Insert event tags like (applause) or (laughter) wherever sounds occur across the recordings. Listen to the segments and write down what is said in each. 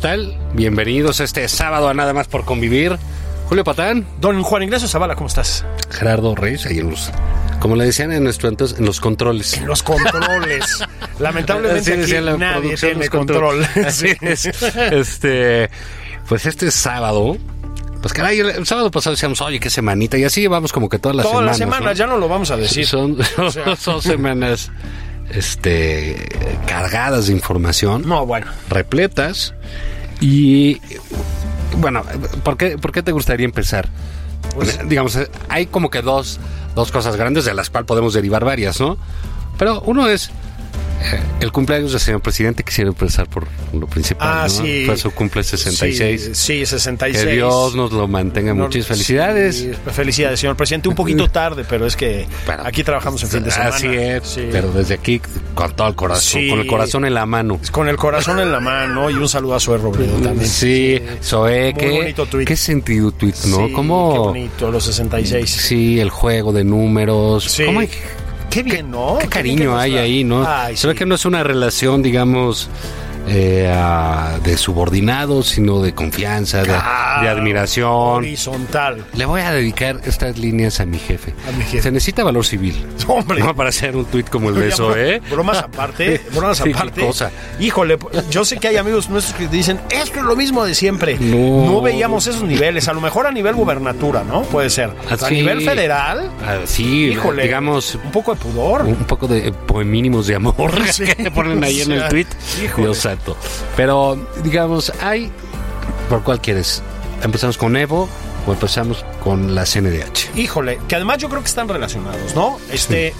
¿Qué tal? Bienvenidos este sábado a Nada más por convivir. Julio Patán, Don Juan Ignacio Zavala, ¿cómo estás? Gerardo Reyes, ahí en los, como le decían en nuestro entonces, en los controles. En los controles. (laughs) Lamentablemente aquí la nadie tiene control. (laughs) Así Sí. es. Este, pues este sábado, pues caray, el, sábado pasado decíamos, oye, qué semanita, y así llevamos como que todas las Todas las semanas. semanas, ya no lo vamos a decir. Son, (laughs) sea. son semanas, este, cargadas de información. No, bueno. repletas. Y bueno, ¿por qué, por qué te gustaría empezar? Pues- Digamos, eh, hay como que dos, dos cosas grandes de las cuales podemos derivar varias, ¿no? Pero uno es el cumpleaños del señor presidente. Quisiera empezar por lo principal. Ah, ¿no? sí. Fue su cumple 66. Sí, sí, 66. Que Dios nos lo mantenga. No, Muchas felicidades. sí, felicidades, señor presidente. Un poquito (laughs) tarde, pero es que Bueno, aquí trabajamos en fin de semana. Así es, Sí. pero desde aquí con todo el corazón, Sí. con el corazón en la mano. Con el corazón en la mano y un saludo a Zoe Robledo también. Sí, Zoe, qué, bonito tuit. qué sentido tuit, ¿no? ¿Cómo? Qué bonito, los 66. Sí, el juego de números. Sí. ¿Cómo hay- Qué bien, ¿no? qué cariño hay ahí, ¿no? Ay, Se ve que no es una relación, digamos, eh, de subordinados, sino de confianza, de, Claro, de admiración. Horizontal. Le voy a dedicar estas líneas a mi jefe. A mi jefe. Se necesita valor civil. (laughs) Hombre. No para hacer un tuit como el de eso, ¿eh? Bromas aparte, (laughs) bromas Sí, aparte. cosa. Híjole, yo sé que hay amigos nuestros que dicen, esto es lo mismo de siempre. No. veíamos esos niveles, a lo mejor a nivel gubernatura, ¿no? Puede ser. A nivel federal, Ah, sí, híjole, digamos, un poco de pudor. un poco de eh, poemínimos de amor (laughs) Sí. que te ponen ahí en el híjole. Dios Pero, digamos, hay. ¿Por cuál quieres? ¿Empezamos con Evo o empezamos con la CNDH? Híjole, que además yo creo que están relacionados, ¿no? Este.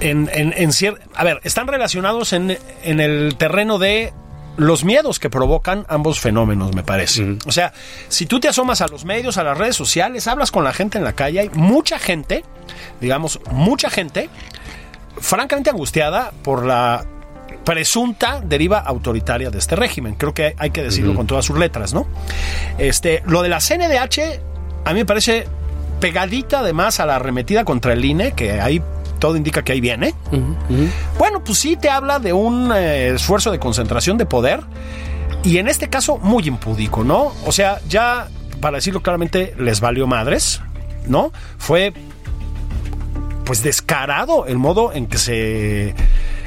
En, en, en cier- A ver, están relacionados en, en el terreno de los miedos que provocan ambos fenómenos, me parece. O sea, si tú te asomas a los medios, a las redes sociales, hablas con la gente en la calle, hay mucha gente, digamos, mucha gente, francamente angustiada por la presunta deriva autoritaria de este régimen. Creo que hay que decirlo con todas sus letras, ¿no? Este, lo de la CNDH a mí me parece pegadita además a la arremetida contra el INE, que ahí todo indica que ahí viene. Bueno, pues sí te habla de un eh, esfuerzo de concentración de poder y en este caso muy impúdico, ¿no? O sea, ya para decirlo claramente les valió madres, ¿no? Fue pues descarado el modo en que se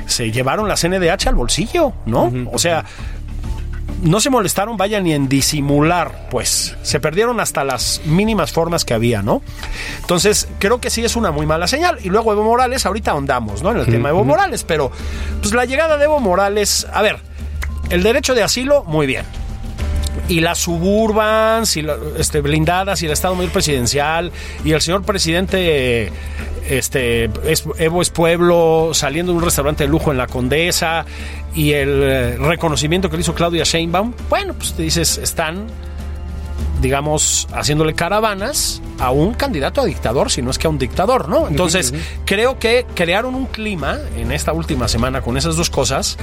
se llevaron la CNDH al bolsillo, ¿no? O sea, no se molestaron, vaya, ni en disimular, pues. Se perdieron hasta las mínimas formas que había, ¿no? Entonces, creo que sí es una muy mala señal. Y luego Evo Morales, ahorita ahondamos, ¿no? En el tema de Evo Morales, pero pues la llegada de Evo Morales, a ver, el derecho de asilo, muy bien. Y las suburbans, y la- este, blindadas, y el Estado Mayor Presidencial, y el señor presidente este, es- Evo es Pueblo, saliendo de un restaurante de lujo en la Condesa, y el eh, reconocimiento que le hizo Claudia Sheinbaum, bueno, pues te dices, están, digamos, haciéndole caravanas a un candidato a dictador, si no es que a un dictador, ¿no? Entonces, creo que crearon un clima en esta última semana con esas dos cosas,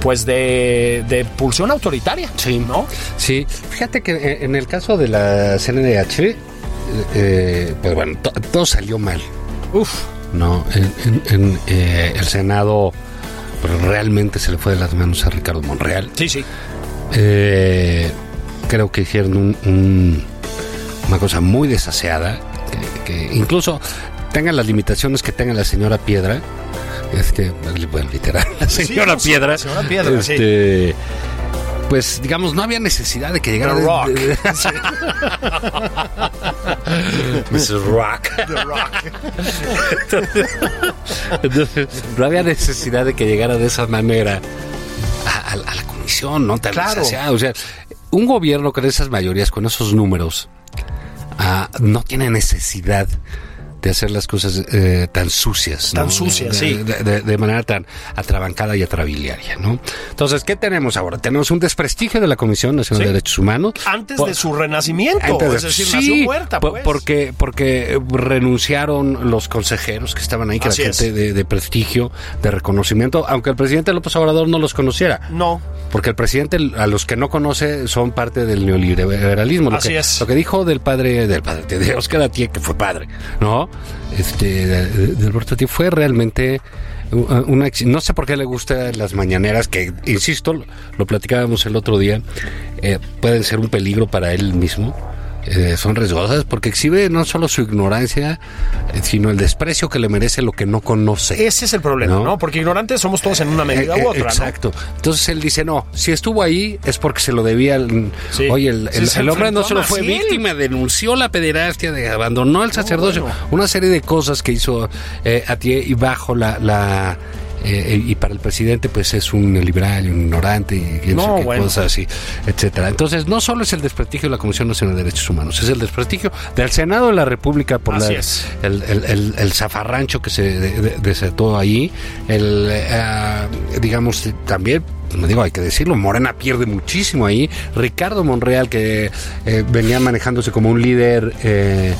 pues de, de pulsión autoritaria, Sí. ¿no? Sí, fíjate que eh, en el caso de la CNDH, eh, pues bueno, to- todo salió mal. Uf, No, en, en- en, eh, el Senado pues, realmente se le fue de las manos a Ricardo Monreal. sí, sí. Eh, creo que hicieron un, un, una cosa muy desaseada, que, que incluso tenga las limitaciones que tenga la señora Piedra, este, bueno, literal, la Sí, señora no, Piedra, la señora Piedra, sí. este, pues digamos, no había necesidad de que llegara The de- Rock. de- (laughs) Mrs. Rock. The Rock. Entonces, no había necesidad de que llegara de esa manera a, a- a la comisión, ¿no? Tan Claro. O sea, un gobierno con esas mayorías, con esos números, ah, no tiene necesidad de hacer las cosas eh, tan sucias. Tan ¿no? sucias, de, sí. De, de- de manera tan atrabancada y atrabiliaria, ¿no? Entonces, ¿qué tenemos ahora? Tenemos un desprestigio de la Comisión Nacional Sí. de Derechos Humanos. Antes Por- de su renacimiento, antes de- es decir, sí, nació muerta, pues. porque porque renunciaron los consejeros que estaban ahí, que Así era gente de, de prestigio, de reconocimiento, aunque el presidente López Obrador no los conociera. No, Porque el presidente, a los que no conoce, son parte del neoliberalismo. Lo Así que, es. Lo que dijo del padre, del padre, de Oscar Atié, que fue padre, ¿no? Este, de, de- de Alberto Atié, fue realmente una... No sé por qué le gustan las mañaneras, que, insisto, lo, lo platicábamos el otro día, eh, pueden ser un peligro para él mismo. Eh, son riesgosas porque exhibe no solo su ignorancia, eh, sino el desprecio que le merece lo que no conoce. ese es el problema, ¿no? No. Porque ignorantes somos todos en una medida Eh, eh, u otra, ¿no? Exacto. Entonces él dice, no, si estuvo ahí es porque se lo debía. al- Sí. Oye, el, el- se el hombre no solo a fue víctima, denunció la pederastia, de, abandonó el sacerdocio, bueno. una serie de cosas que hizo eh, Atié y bajo la... la eh, y para el presidente pues es un liberal, un ignorante y No, sé qué bueno. cosas así, etcétera. Entonces no solo es el desprestigio de la Comisión Nacional de Derechos Humanos, es el desprestigio del Senado de la República por la, el, el, el- el zafarrancho que se de- de- desató ahí, el, eh, digamos, también, me digo, hay que decirlo, Morena pierde muchísimo ahí, Ricardo Monreal, que eh, venía manejándose como un líder eh,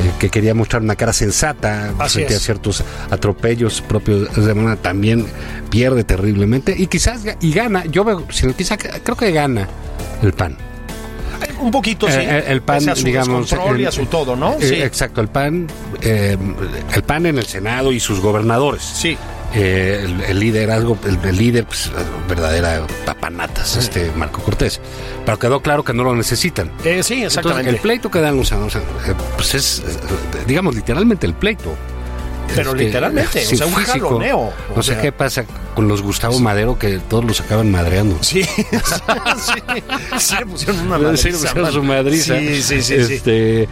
eh, que quería mostrar una cara sensata Así frente a es. ciertos atropellos propios de Morena, también pierde terriblemente, y quizás, y gana, yo veo, sino quizás, creo que gana el PAN. Un poquito, sí. Eh, eh, el PAN, a su digamos, descontrol y el- a su todo, ¿no? Eh, Sí. Exacto, el PAN, eh, el PAN en el Senado y sus gobernadores. Sí. Eh, el, el liderazgo, el, el líder, pues, verdadera papanatas, este Marco Cortés. Pero quedó claro que no lo necesitan. Eh, sí, Entonces, exactamente. el pleito que dan los eh, pues es, digamos, literalmente el pleito. Pero Este, literalmente, o sí, sea, un físico. jaloneo. o No sé sea. qué pasa con los Gustavo Madero que todos los acaban madreando. Sí, (laughs) sí, sí le pusieron una Sí, madriza. pusieron man. su madriza. Sí, sí, sí, sí. Este,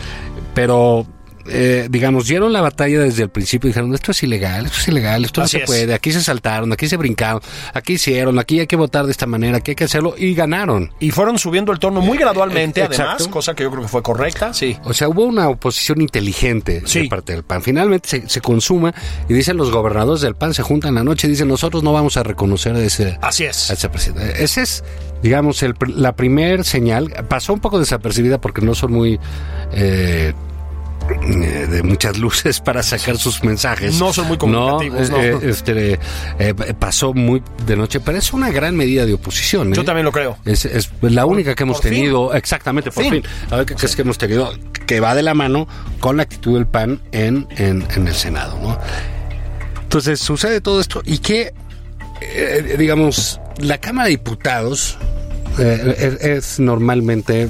Pero, eh, digamos, dieron la batalla desde el principio y dijeron, esto es ilegal, esto es ilegal, esto Así no se es. puede, aquí se saltaron, aquí se brincaron, aquí hicieron, aquí hay que votar de esta manera, aquí hay que hacerlo, y ganaron. Y fueron subiendo el tono muy gradualmente, Eh, además, exacto. cosa que yo creo que fue correcta, sí. O sea, hubo una oposición inteligente Sí. de parte del PAN. Finalmente se, se consuma y dicen los gobernadores del PAN se juntan la noche y dicen nosotros no vamos a reconocer a ese, Así a es. ese presidente. Ese es, digamos, el, la primer señal. Pasó un poco desapercibida porque no son muy eh, eh, de muchas luces para sacar sus mensajes. No son muy comunicativos, no. eh, este, eh, pasó muy de noche, pero es una gran medida de oposición. Yo también lo creo. Es, es la única que hemos fin. tenido, exactamente, por Fin. fin. La única que es que hemos tenido que va de la mano con la actitud del PAN en, en, en el Senado, ¿no? Entonces sucede todo esto y que, eh, digamos, la Cámara de Diputados eh, es, es normalmente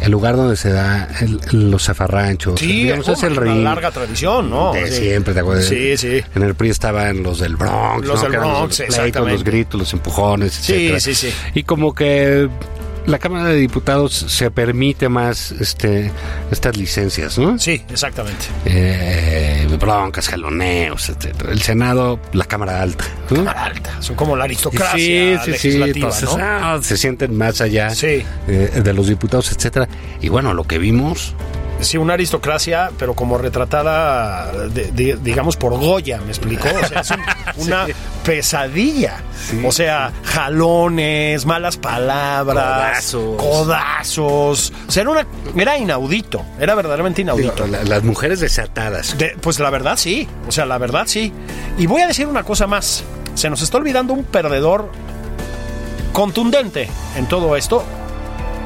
el lugar donde se da el- los zafarranchos. Sí, digamos, oh, es el una larga tradición, ¿no? De Sí. siempre, ¿te acuerdas? Sí, sí. En el PRI estaban los del Bronx, Los ¿no? del Bronx, los pleitos, los gritos, los empujones, Sí, etcétera. sí, sí. Y como que la Cámara de Diputados se permite más este estas licencias, ¿no? Sí, exactamente. Eh, broncas, jaloneos, etcétera. El Senado, la Cámara Alta. ¿no? Cámara alta. Son como la aristocracia Sí, sí, sí. legislativa, Entonces, ¿no? ah, se sienten más allá eh, de los diputados, etcétera. Y bueno, lo que vimos Sí, una aristocracia, pero como retratada, de- de- digamos, por Goya, ¿me explicó? O sea, es un- (laughs) una pesadilla. O sea, jalones, malas palabras, Codazos. codazos. O sea, era, una, era inaudito, era verdaderamente inaudito. la- las mujeres desatadas. De- pues la verdad sí, o sea, la verdad sí. Y voy a decir una cosa más. Se nos está olvidando un perdedor contundente en todo esto,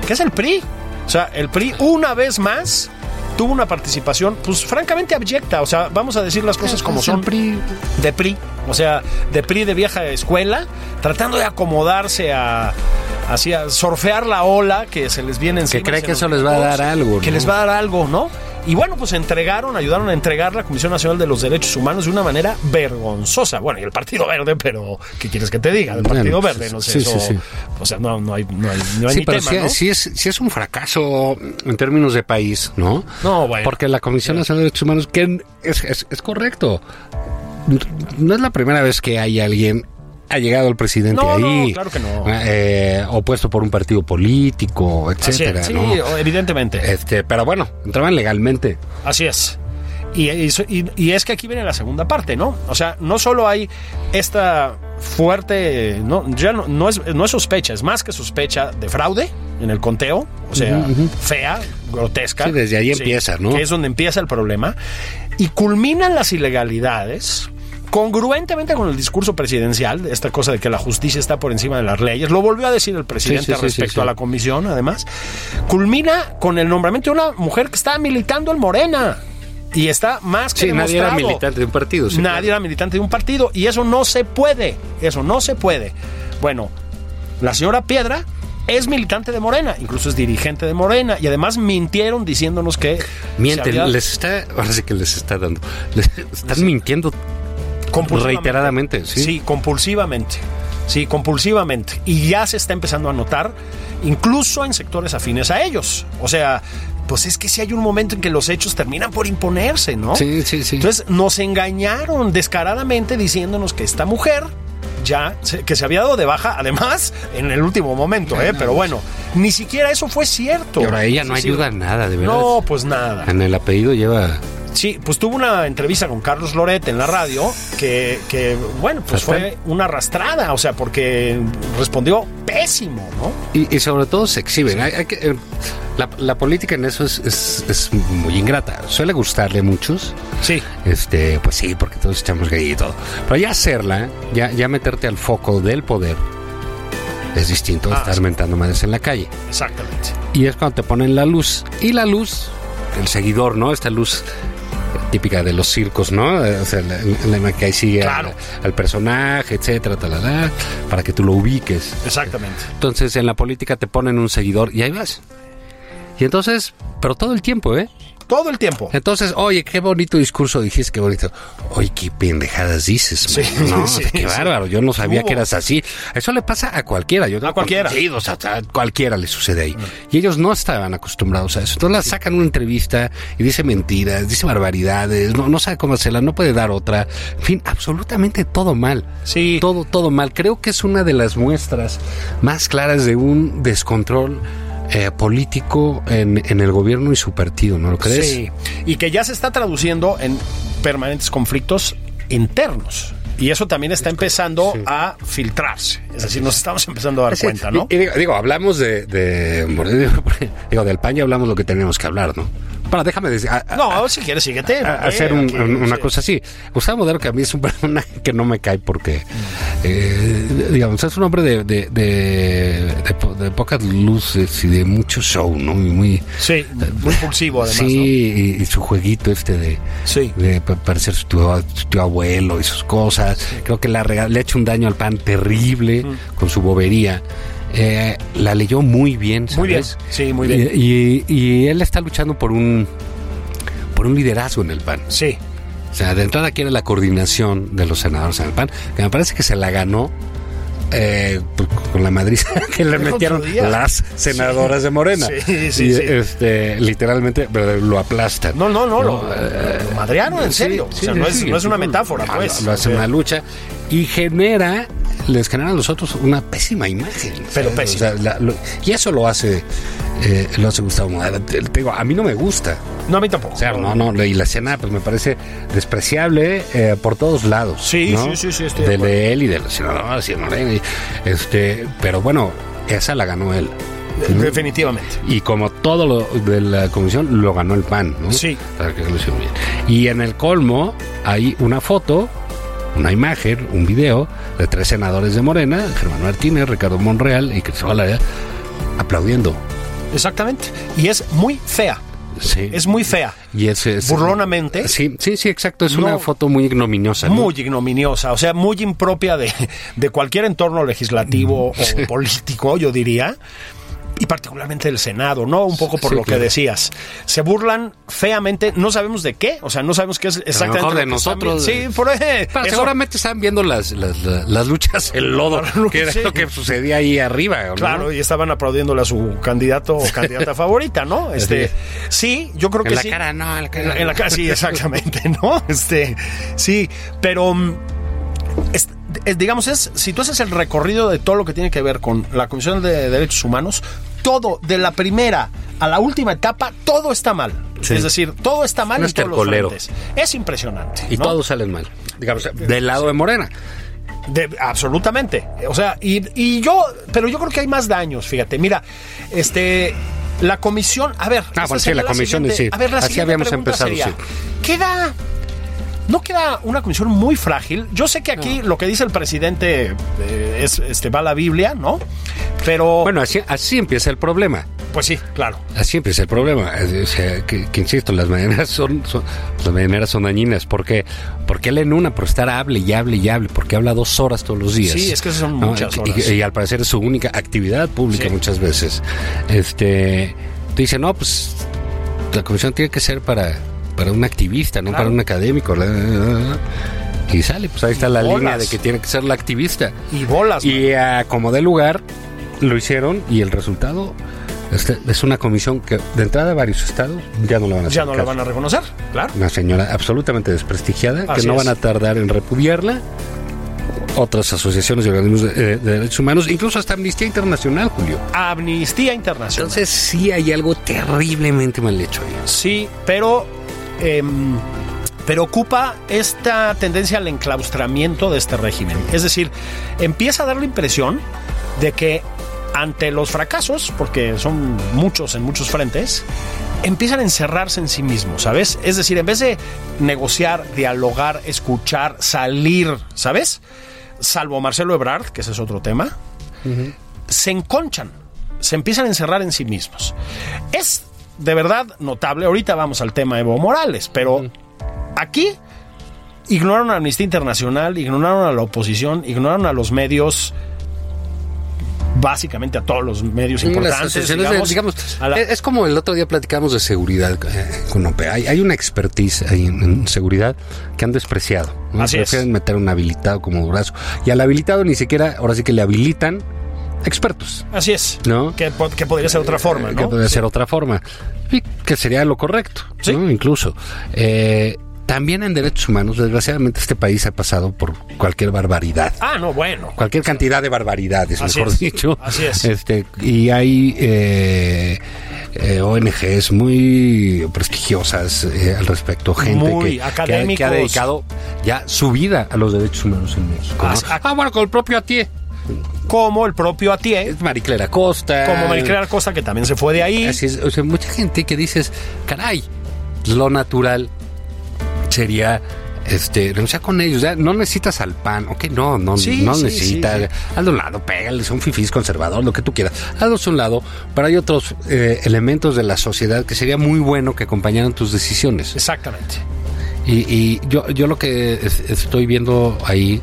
que es el PRI. O sea, el PRI una vez más tuvo una participación, pues francamente abyecta. O sea, vamos a decir las cosas como son. De PRI. O sea, de PRI de vieja escuela, tratando de acomodarse a, así a surfear la ola que se les viene encima. Que cree que eso les va a dar algo, Que ¿no? les va a dar algo, ¿no? Y bueno, pues entregaron, ayudaron a entregar la Comisión Nacional de los Derechos Humanos de una manera vergonzosa. Bueno, y el Partido Verde, pero ¿qué quieres que te diga? El Partido Bueno, Verde, no sé, sí, eso, sí, sí. o sea, no, no hay, no hay, no hay Sí, ni pero tema, sí, ¿no? es, sí es un fracaso en términos de país, ¿no? No, bueno. Porque la Comisión Nacional de Derechos Humanos, que es, es, es correcto, no es la primera vez que hay alguien ha llegado el presidente No, no, ahí, claro que no. eh, opuesto por un partido político, etcétera, es, sí, ¿no? evidentemente. Este, pero bueno, entraban legalmente. Así es. Y, y- y- y es que aquí viene la segunda parte, ¿no? O sea, no solo hay esta fuerte, no, ya no, no es, no es sospecha, es más que sospecha de fraude en el conteo, o sea, fea, grotesca. Sí, desde ahí empieza, ¿no? Que es donde empieza el problema. Y culminan las ilegalidades congruentemente con el discurso presidencial, esta cosa de que la justicia está por encima de las leyes, lo volvió a decir el presidente Sí, sí, sí, respecto sí, a la comisión, además, culmina con el nombramiento de una mujer que está militando en Morena. Y está más que Sí, nadie era militante de un partido. nadie claro. era militante de un partido. Y eso no se puede. Eso no se puede. Bueno, la señora Piedra es militante de Morena, incluso es dirigente de Morena. Y además mintieron diciéndonos que. Mienten, había- les está, ahora sí que les está dando, les están mintiendo. Reiteradamente, ¿sí? compulsivamente. Sí, compulsivamente. Y ya se está empezando a notar, incluso en sectores afines a ellos. O sea, pues es que si hay un momento en que los hechos terminan por imponerse, ¿no? Sí, sí, sí. Entonces nos engañaron descaradamente diciéndonos que esta mujer ya que se había dado de baja, además en el último momento, ¿eh? Pero bueno, ni siquiera eso fue cierto. Y ahora ella no ayuda a nada, de verdad. No, pues nada. En el apellido lleva Sí, pues tuvo una entrevista con Carlos Loret en la radio que, que, bueno, pues fue una arrastrada, o sea, porque respondió pésimo, ¿no? Y, y sobre todo se exhiben. Hay- hay que, eh, la, la política en eso es, es- es muy ingrata. Suele gustarle a muchos. Sí. Este, pues sí, porque todos echamos gay y todo. Pero ya hacerla, ya, ya meterte al foco del poder, es distinto a Ah, estar mentando madres en la calle. Exactamente. Y es cuando te ponen la luz. Y la luz, el seguidor, ¿no? Esta luz típica de los circos, ¿no? Eh, O sea, la, que ahí sigue Claro. al, al personaje, etcétera, talala, para que tú lo ubiques. Exactamente. Entonces en la política te ponen un seguidor y ahí vas. Y entonces, pero todo el tiempo, ¿eh? Todo el tiempo. Entonces, oye, qué bonito discurso dijiste, qué bonito. Oye, qué pendejadas dices, Sí, ¿no? (laughs) sí, qué sí. bárbaro, yo no sabía Hubo. que eras así. Eso le pasa a cualquiera. Yo tengo cualquiera. conocidos, a, a cualquiera le sucede ahí. Y ellos no estaban acostumbrados a eso. Entonces la sacan una entrevista y dice mentiras, dice barbaridades, no, no sabe cómo hacerla, no puede dar otra. En fin, absolutamente todo mal. Sí. Todo, todo mal. Creo que es una de las muestras más claras de un descontrol eh, político en, en el gobierno y su partido, ¿no lo crees? Sí. Y que ya se está traduciendo en permanentes conflictos internos. Y eso también está empezando a filtrarse. Es decir, nos estamos empezando a dar Sí, cuenta, ¿no? Y, y digo, digo, hablamos de, de- (laughs) digo, del pan y hablamos lo que tenemos que hablar, ¿no? Bueno, déjame decir, a- a- No, si quieres, síguete. a- hacer un- una sí. cosa así. Gustavo Modero, que a mí es un (laughs) personaje que no me cae porque, eh, digamos, es un hombre de, de, de, de po- de pocas luces y de mucho show, ¿no? Y muy... Sí, muy impulsivo además. sí, y, y su jueguito este de, Sí. de pa- parecer su tío, su tío abuelo y sus cosas. Creo que rega- le ha hecho un daño al pan terrible con su bobería. Eh, la leyó muy bien, ¿sabes? Muy bien, sí, muy bien. Y, y- y él está luchando por un por un liderazgo en el PAN. Sí. O sea, de entrada quiere la coordinación de los senadores en el PAN, que me parece que se la ganó eh, pues, con la madriza (laughs) que le metieron las senadoras de Morena. Sí, sí, Y, este, literalmente lo aplastan. No, no, no, No, lo, lo madrearon, en serio. o sea, no, es, sí, no es una metáfora, lo- pues. Lo hace una lucha y genera, les genera a los otros una pésima imagen. Pero ¿sabes? pésima. O sea, la- lo- y eso lo hace, eh, lo hace Gustavo Modero. Te, te digo, a mí no me gusta. No, a mí tampoco. O sea, no, no, y la escena pues me parece despreciable eh, por todos lados. Sí, ¿no? sí, sí, sí, estoy de él y de los senadores y de Este, pero bueno, esa la ganó él. Definitivamente. Y como todo lo de la comisión, lo ganó el PAN, ¿no? Sí. Para que lo. Y en el colmo hay una foto, una imagen, un video de tres senadores de Morena, Germán Martínez, Ricardo Monreal y Cristóbal aplaudiendo. Exactamente. Y es muy fea. Sí. Es muy fea. Y es, es- Burlonamente. Sí, sí, sí, exacto. Es No. una foto muy ignominiosa. ¿no? Muy ignominiosa, o sea, muy impropia de, de cualquier entorno legislativo o político, yo diría. Y particularmente del Senado, ¿no? Un poco por Sí, lo que decías. Se burlan feamente, no sabemos de qué, o sea, no sabemos qué es exactamente. mejor de lo que están nosotros. Sí, por ahí. Pero eso- seguramente están viendo las, las, luchas en lodo, (laughs) que era Sí. lo que sucedía ahí arriba. ¿no? Claro, y estaban aplaudiéndole a su candidato o candidata (laughs) favorita, ¿no? Este, sí, yo creo En que la sí. cara, no, en la cara. En la, en la cara, sí, exactamente, (laughs) ¿no? Este, sí, pero mm, es- es- digamos es si tú haces el recorrido de todo lo que tiene que ver con la Comisión de Derechos Humanos, todo de la primera a la última etapa, todo está mal. Sí. Es decir, todo está mal Un en todos los frentes. Es impresionante. Y ¿no? todos salen mal. Digamos, del lado de Morena. De- absolutamente. O sea, y, y yo, pero yo creo que hay más daños, fíjate. Mira, este, la comisión, a ver. esta bueno, sí, sería la comisión, sí. A ver, la Así habíamos empezado, sería, sí. Queda. ¿No queda una comisión muy frágil? Yo sé que aquí lo que dice el presidente eh, es, este, va a la Biblia, ¿no? Pero, Bueno, así, así empieza el problema. pues sí, claro. Así empieza el problema. O sea, que, que insisto, las mañaneras son, son- las mañaneras son dañinas. ¿Por qué? Porque él en una, por estar hable y hable y hable, porque habla dos horas todos los días. Sí, es que son ¿no? muchas Y- horas. Y, y al parecer es su única actividad pública Sí. muchas veces. Este, dice, no, pues la comisión tiene que ser para, para un activista, no Claro. para un académico. Y sale, pues ahí está la bolas. línea de que tiene que ser la activista. Y bolas. man. Y a como de lugar lo hicieron y el resultado este, es una comisión que de entrada varios estados ya no la van a hacer. ya no la van a reconocer, claro. Una señora absolutamente desprestigiada Así que no es. van a tardar en repudiarla. Otras asociaciones y organismos de, eh, de derechos humanos, incluso hasta Amnistía Internacional, Julio. Amnistía Internacional. Entonces sí hay algo terriblemente mal hecho ahí. Sí, pero em, pero ocupa esta tendencia al enclaustramiento de este régimen. Es decir, empieza a dar la impresión de que ante los fracasos, porque son muchos en muchos frentes, empiezan a encerrarse en sí mismos, ¿sabes? Es decir, en vez de negociar, dialogar, escuchar, salir, ¿sabes? Salvo Marcelo Ebrard, que ese es otro tema, se enconchan, se empiezan a encerrar en sí mismos. Es de verdad notable, ahorita vamos al tema Evo Morales, pero aquí ignoraron a Amnistía Internacional, ignoraron a la oposición, ignoraron a los medios, básicamente a todos los medios importantes. digamos, digamos, a la- es como el otro día platicamos de seguridad eh, con OPE. Hay, hay una expertise ahí en, en seguridad que han despreciado. ¿no? Así es. Prefieren meter un habilitado como brazo. Y al habilitado ni siquiera, ahora sí que le habilitan expertos. Así es. ¿No? Que, po- que podría ser otra forma, Eh, ¿no? Que podría Sí. ser otra forma. Y que sería lo correcto, Sí. ¿no? Incluso. Eh, también en derechos humanos, desgraciadamente, este país ha pasado por cualquier barbaridad. Ah, no, bueno. Cualquier cantidad de barbaridades, Así mejor es, dicho. así es. Este, y hay eh, eh, ONGs muy prestigiosas eh, al respecto, gente Muy que, que ha- que, ha, académicos. dedicado ya su vida a los derechos humanos en México. Ah, bueno, con el propio Atié. Como el propio Atié, Mariclera Costa. como Mariclera Costa, que también se fue de ahí. Así es, o sea, mucha gente que dices, caray, lo natural sería este renunciar con ellos, ya no necesitas al pan, ok, no, no, Sí, no sí, necesitas, sí, hazlo a un lado, pégale, son fifís conservador, lo que tú quieras, hazlo a un lado, pero hay otros eh, elementos de la sociedad que sería muy bueno que acompañaran tus decisiones. Exactamente. Y, y yo, yo lo que es- estoy viendo ahí,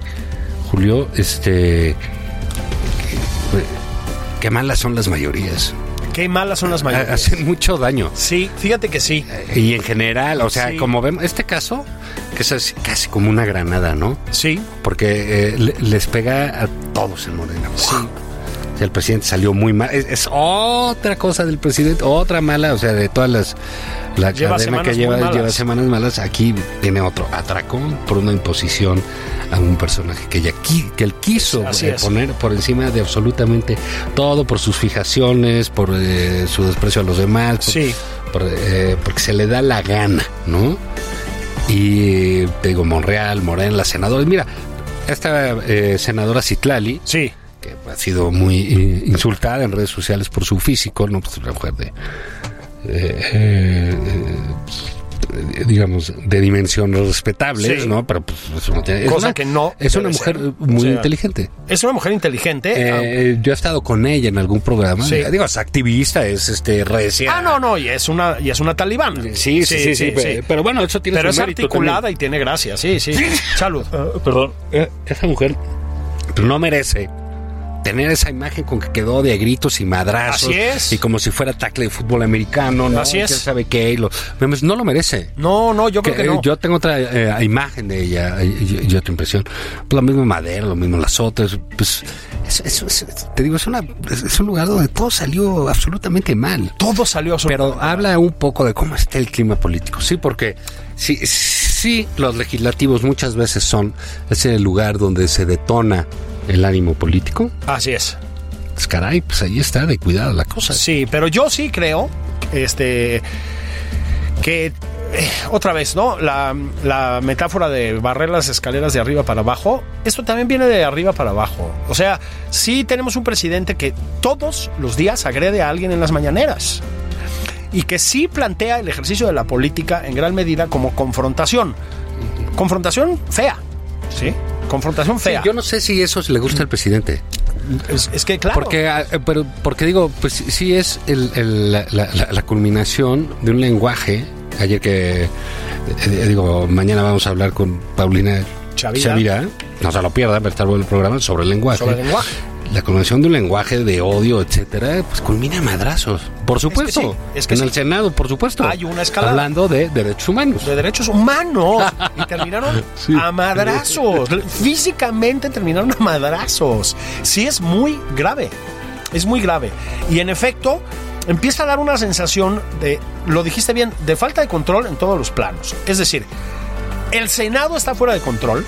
Julio, este, qué malas son las mayorías, Qué malas son las mayorías. hacen mucho daño. Sí, fíjate que sí. Y en general, o sea, Sí. como vemos, este caso, que es así, casi como una granada, ¿no? Sí, Porque eh, le- les pega a todos en Morena. Sí. El presidente salió muy mal. Es, es otra cosa del presidente, otra mala, o sea, de todas las. La Lleva cadena que lleva, lleva semanas malas. Aquí viene otro atracón por una imposición a un personaje que, ella que él quiso eh, poner por encima de absolutamente todo, por sus fijaciones, por eh, su desprecio a los demás, por- Sí. por, eh, porque se le da la gana, ¿no? Y te digo, Monreal, Morena, las senadoras. Mira, esta senadora Citlali, sí. que ha sido muy insultada en redes sociales por su físico, no pues una mujer de, eh, eh, digamos, de dimensiones respetables, Sí. ¿no? Pero pues eso no tiene- es Cosa una, que no es una mujer ser. muy O sea, inteligente. Es una mujer inteligente. Eh, yo he estado con ella en algún programa. Sí. Digo, es activista, es este recia. Ah, no, no, y es una, y es una talibán. Sí, sí, sí, sí, pe- pero bueno, eso tiene Pero su es articulada también. y tiene gracia, sí, sí. (laughs) Salud. perdón, eh, esa mujer no merece tener esa imagen con que quedó de gritos y madrazos Así es. y como si fuera tackle de fútbol americano, ¿no? Así es. ¿Quién sabe qué? Lo- no lo merece. No, no, yo creo Que, que no. eh, Yo tengo otra eh, imagen de ella y, y- y otra impresión. Pues lo mismo Madera, lo mismo las otras. Pues es- es- es- te digo, es, una, es, un lugar donde todo salió absolutamente mal. Todo salió a su Pero habla un poco de cómo está el clima político, sí, porque sí, sí, los legislativos muchas veces son ese lugar donde se detona el ánimo político. Así es. Pues caray, pues ahí está de cuidado la cosa. Sí, pero yo sí creo, este, que eh, otra vez, ¿no? La, la metáfora de barrer las escaleras de arriba para abajo, esto también viene de arriba para abajo. O sea, sí tenemos un presidente que todos los días agrede a alguien en las mañaneras y que sí plantea el ejercicio de la política en gran medida como confrontación. Confrontación fea, ¿sí? Confrontación Sí, fea. yo no sé si eso le gusta al presidente. es, es que, claro. Porque, ah, eh, pero, porque digo, pues sí- es el- el- la, la- culminación de un lenguaje. Ayer que, eh, digo, mañana vamos a hablar con Paulina Chavira. no se lo pierda, pero está el programa sobre el lenguaje. Sobre el lenguaje. La culminación de un lenguaje de odio, etcétera, pues culmina a madrazos. Por supuesto. sí, es que en sí. el Senado, por supuesto. Hay una escalada. Hablando de derechos humanos. de derechos humanos y terminaron (laughs) Sí. a madrazos. Físicamente terminaron a madrazos. Sí, es muy grave. Es muy grave. Y en efecto, empieza a dar una sensación de, lo dijiste bien, de falta de control en todos los planos. Es decir, el Senado está fuera de control.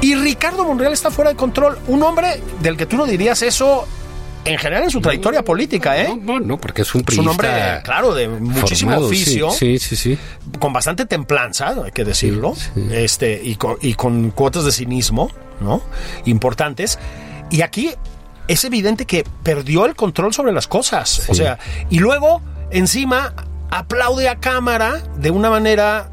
Y Ricardo Monreal está fuera de control. Un hombre del que tú no dirías eso en general en su trayectoria política, ¿eh? No, no, porque es un Es un hombre, claro, de muchísimo formado, oficio Sí, sí, sí. con bastante templanza, hay que decirlo, Sí, sí. este y con, y con cuotas de cinismo, ¿no? Importantes. Y aquí es evidente que perdió el control sobre las cosas, o sea, y luego encima aplaude a cámara de una manera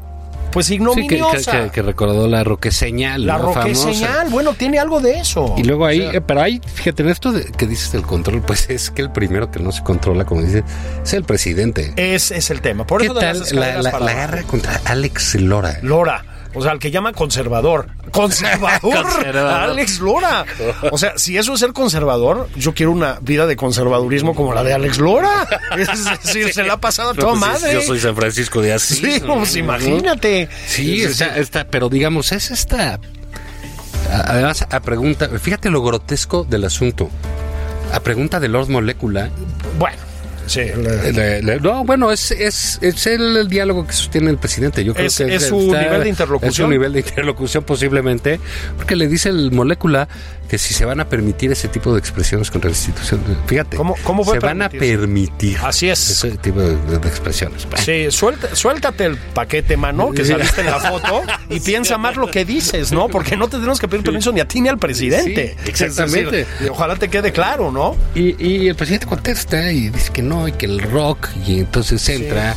pues Sí, que, ignominiosa. que- que- que recordó la roque señal. la ¿no? roque Famosa. señal, bueno, tiene algo de eso. Y luego ahí, O sea, eh, pero ahí, fíjate, en esto de- que dices del control, pues es que el primero que no se controla, como dices, es el presidente. es, es el tema. Por ¿Qué eso tal la, la- la guerra contra Alex Lora? Lora. O sea, al que llama conservador. (laughs) Conservador. Conservador. Alex Lora. O sea, si eso es ser conservador, yo quiero una vida de conservadurismo como la de Alex Lora. (laughs) Es decir, se la ha pasado a toda pues, madre. Yo soy San Francisco de Asís. Sí, ¿no? pues imagínate. Sí, Es está, está, pero digamos, es esta. Además, a pregunta, fíjate lo grotesco del asunto. A pregunta de Lord Molecula, Bueno, sí. le- Le- le- no, bueno, es, es, es el, el diálogo que sostiene el presidente. Yo creo Es- que es su nivel de interlocución. Es su nivel de interlocución posiblemente, porque le dice el molécula que si se van a permitir ese tipo de expresiones contra la institución, fíjate, ¿Cómo- cómo se van a permitir Así es. ese tipo de, de expresiones. Sí, suelta- suéltate el paquete, mano, que saliste en la foto y piensa más lo que dices, ¿no? Porque no te tenemos que pedir permiso ni a ti ni al presidente. Sí, exactamente. Decir, ojalá te quede claro, ¿no? Y, y el presidente contesta y dice que no, y que el rock, y entonces entra.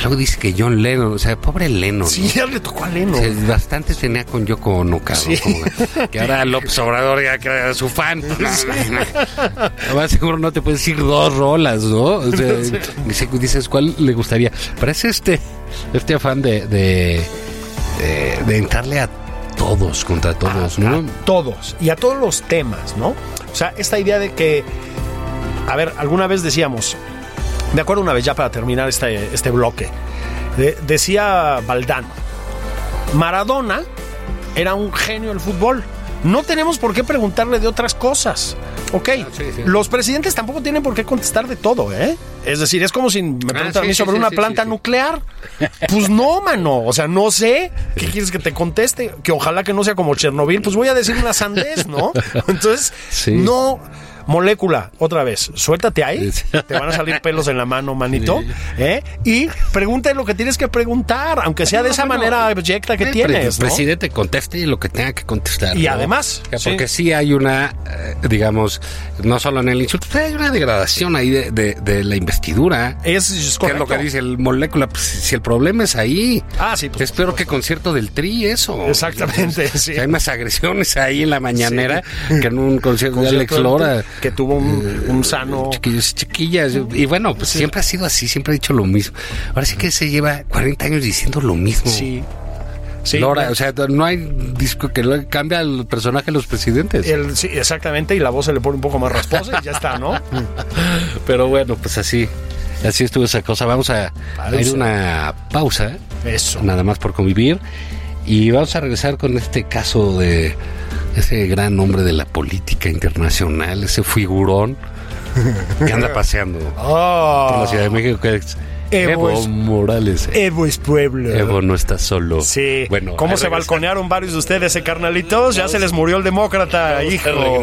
Y luego dice que John Lennon, o sea, pobre Lennon. Sí, ¿no? ya le tocó a Leno. Sí, bastante tenía con Yoko Ono, cabrón. Sí. que ahora (laughs) López Obrador ya que era su fan. (laughs) Además, seguro no te puedes decir dos rolas, ¿no? O sea, (laughs) dice- dices, ¿cuál le gustaría? Es este, este afán de, de, de, de entrarle a todos, contra todos, a, ¿no? a todos y a todos los temas, ¿no? O sea, esta idea de que, a ver, alguna vez decíamos, me acuerdo una vez ya para terminar este, este bloque, de- decía Valdano, Maradona era un genio del fútbol. No tenemos por qué preguntarle de otras cosas. Ok, sí, sí. los presidentes tampoco tienen por qué contestar de todo, ¿eh? Es decir, es como si me preguntan a sí, mí sobre una planta nuclear. Pues no, mano. O sea, no sé. ¿Qué quieres que te conteste? Que ojalá que no sea como Chernobyl. Pues voy a decir una sandez, ¿no? (laughs) Entonces, no. Molécula, otra vez, suéltate ahí, te van a salir pelos en la mano, manito, ¿eh? Y pregunta lo que tienes que preguntar, aunque sea de esa manera abyecta que El tienes, ¿no? presidente conteste lo que tenga que contestar. Y ¿no? además, Porque sí. sí, hay una, eh, digamos, no solo en el insulto, pero hay una degradación ahí de, de- de la investidura. Es, es ¿Qué es lo que dice el molécula? Pues, si el problema es ahí. Ah, sí, pues, Espero que concierto del tri eso. Exactamente, Entonces, sí. hay más agresiones ahí en la mañanera que en un concierto de Concierto Alex Lora. Que tuvo un, un sano Chiquillos, chiquillas. Y bueno, pues siempre ha sido así, siempre ha dicho lo mismo. Ahora sí que se lleva 40 años diciendo lo mismo. sí. Sí, Lora, o sea, no hay disco que lo cambia el personaje de los presidentes. el- sí, exactamente, y la voz se le pone un poco más rasposa y ya está, ¿no? (laughs) Pero bueno, pues así, así estuvo esa cosa. Vamos a, a ir una pausa, Eso. nada más por convivir. Y vamos a regresar con este caso de ese gran hombre de la política internacional, ese figurón que anda paseando Oh, (laughs) por la Ciudad de México, que es Evo Evo es- Morales. Evo es pueblo. Evo no está solo. Sí. Bueno, ¿Cómo se balconearon varios de ustedes, eh, carnalitos? Ya se les murió el demócrata, hijo. (laughs)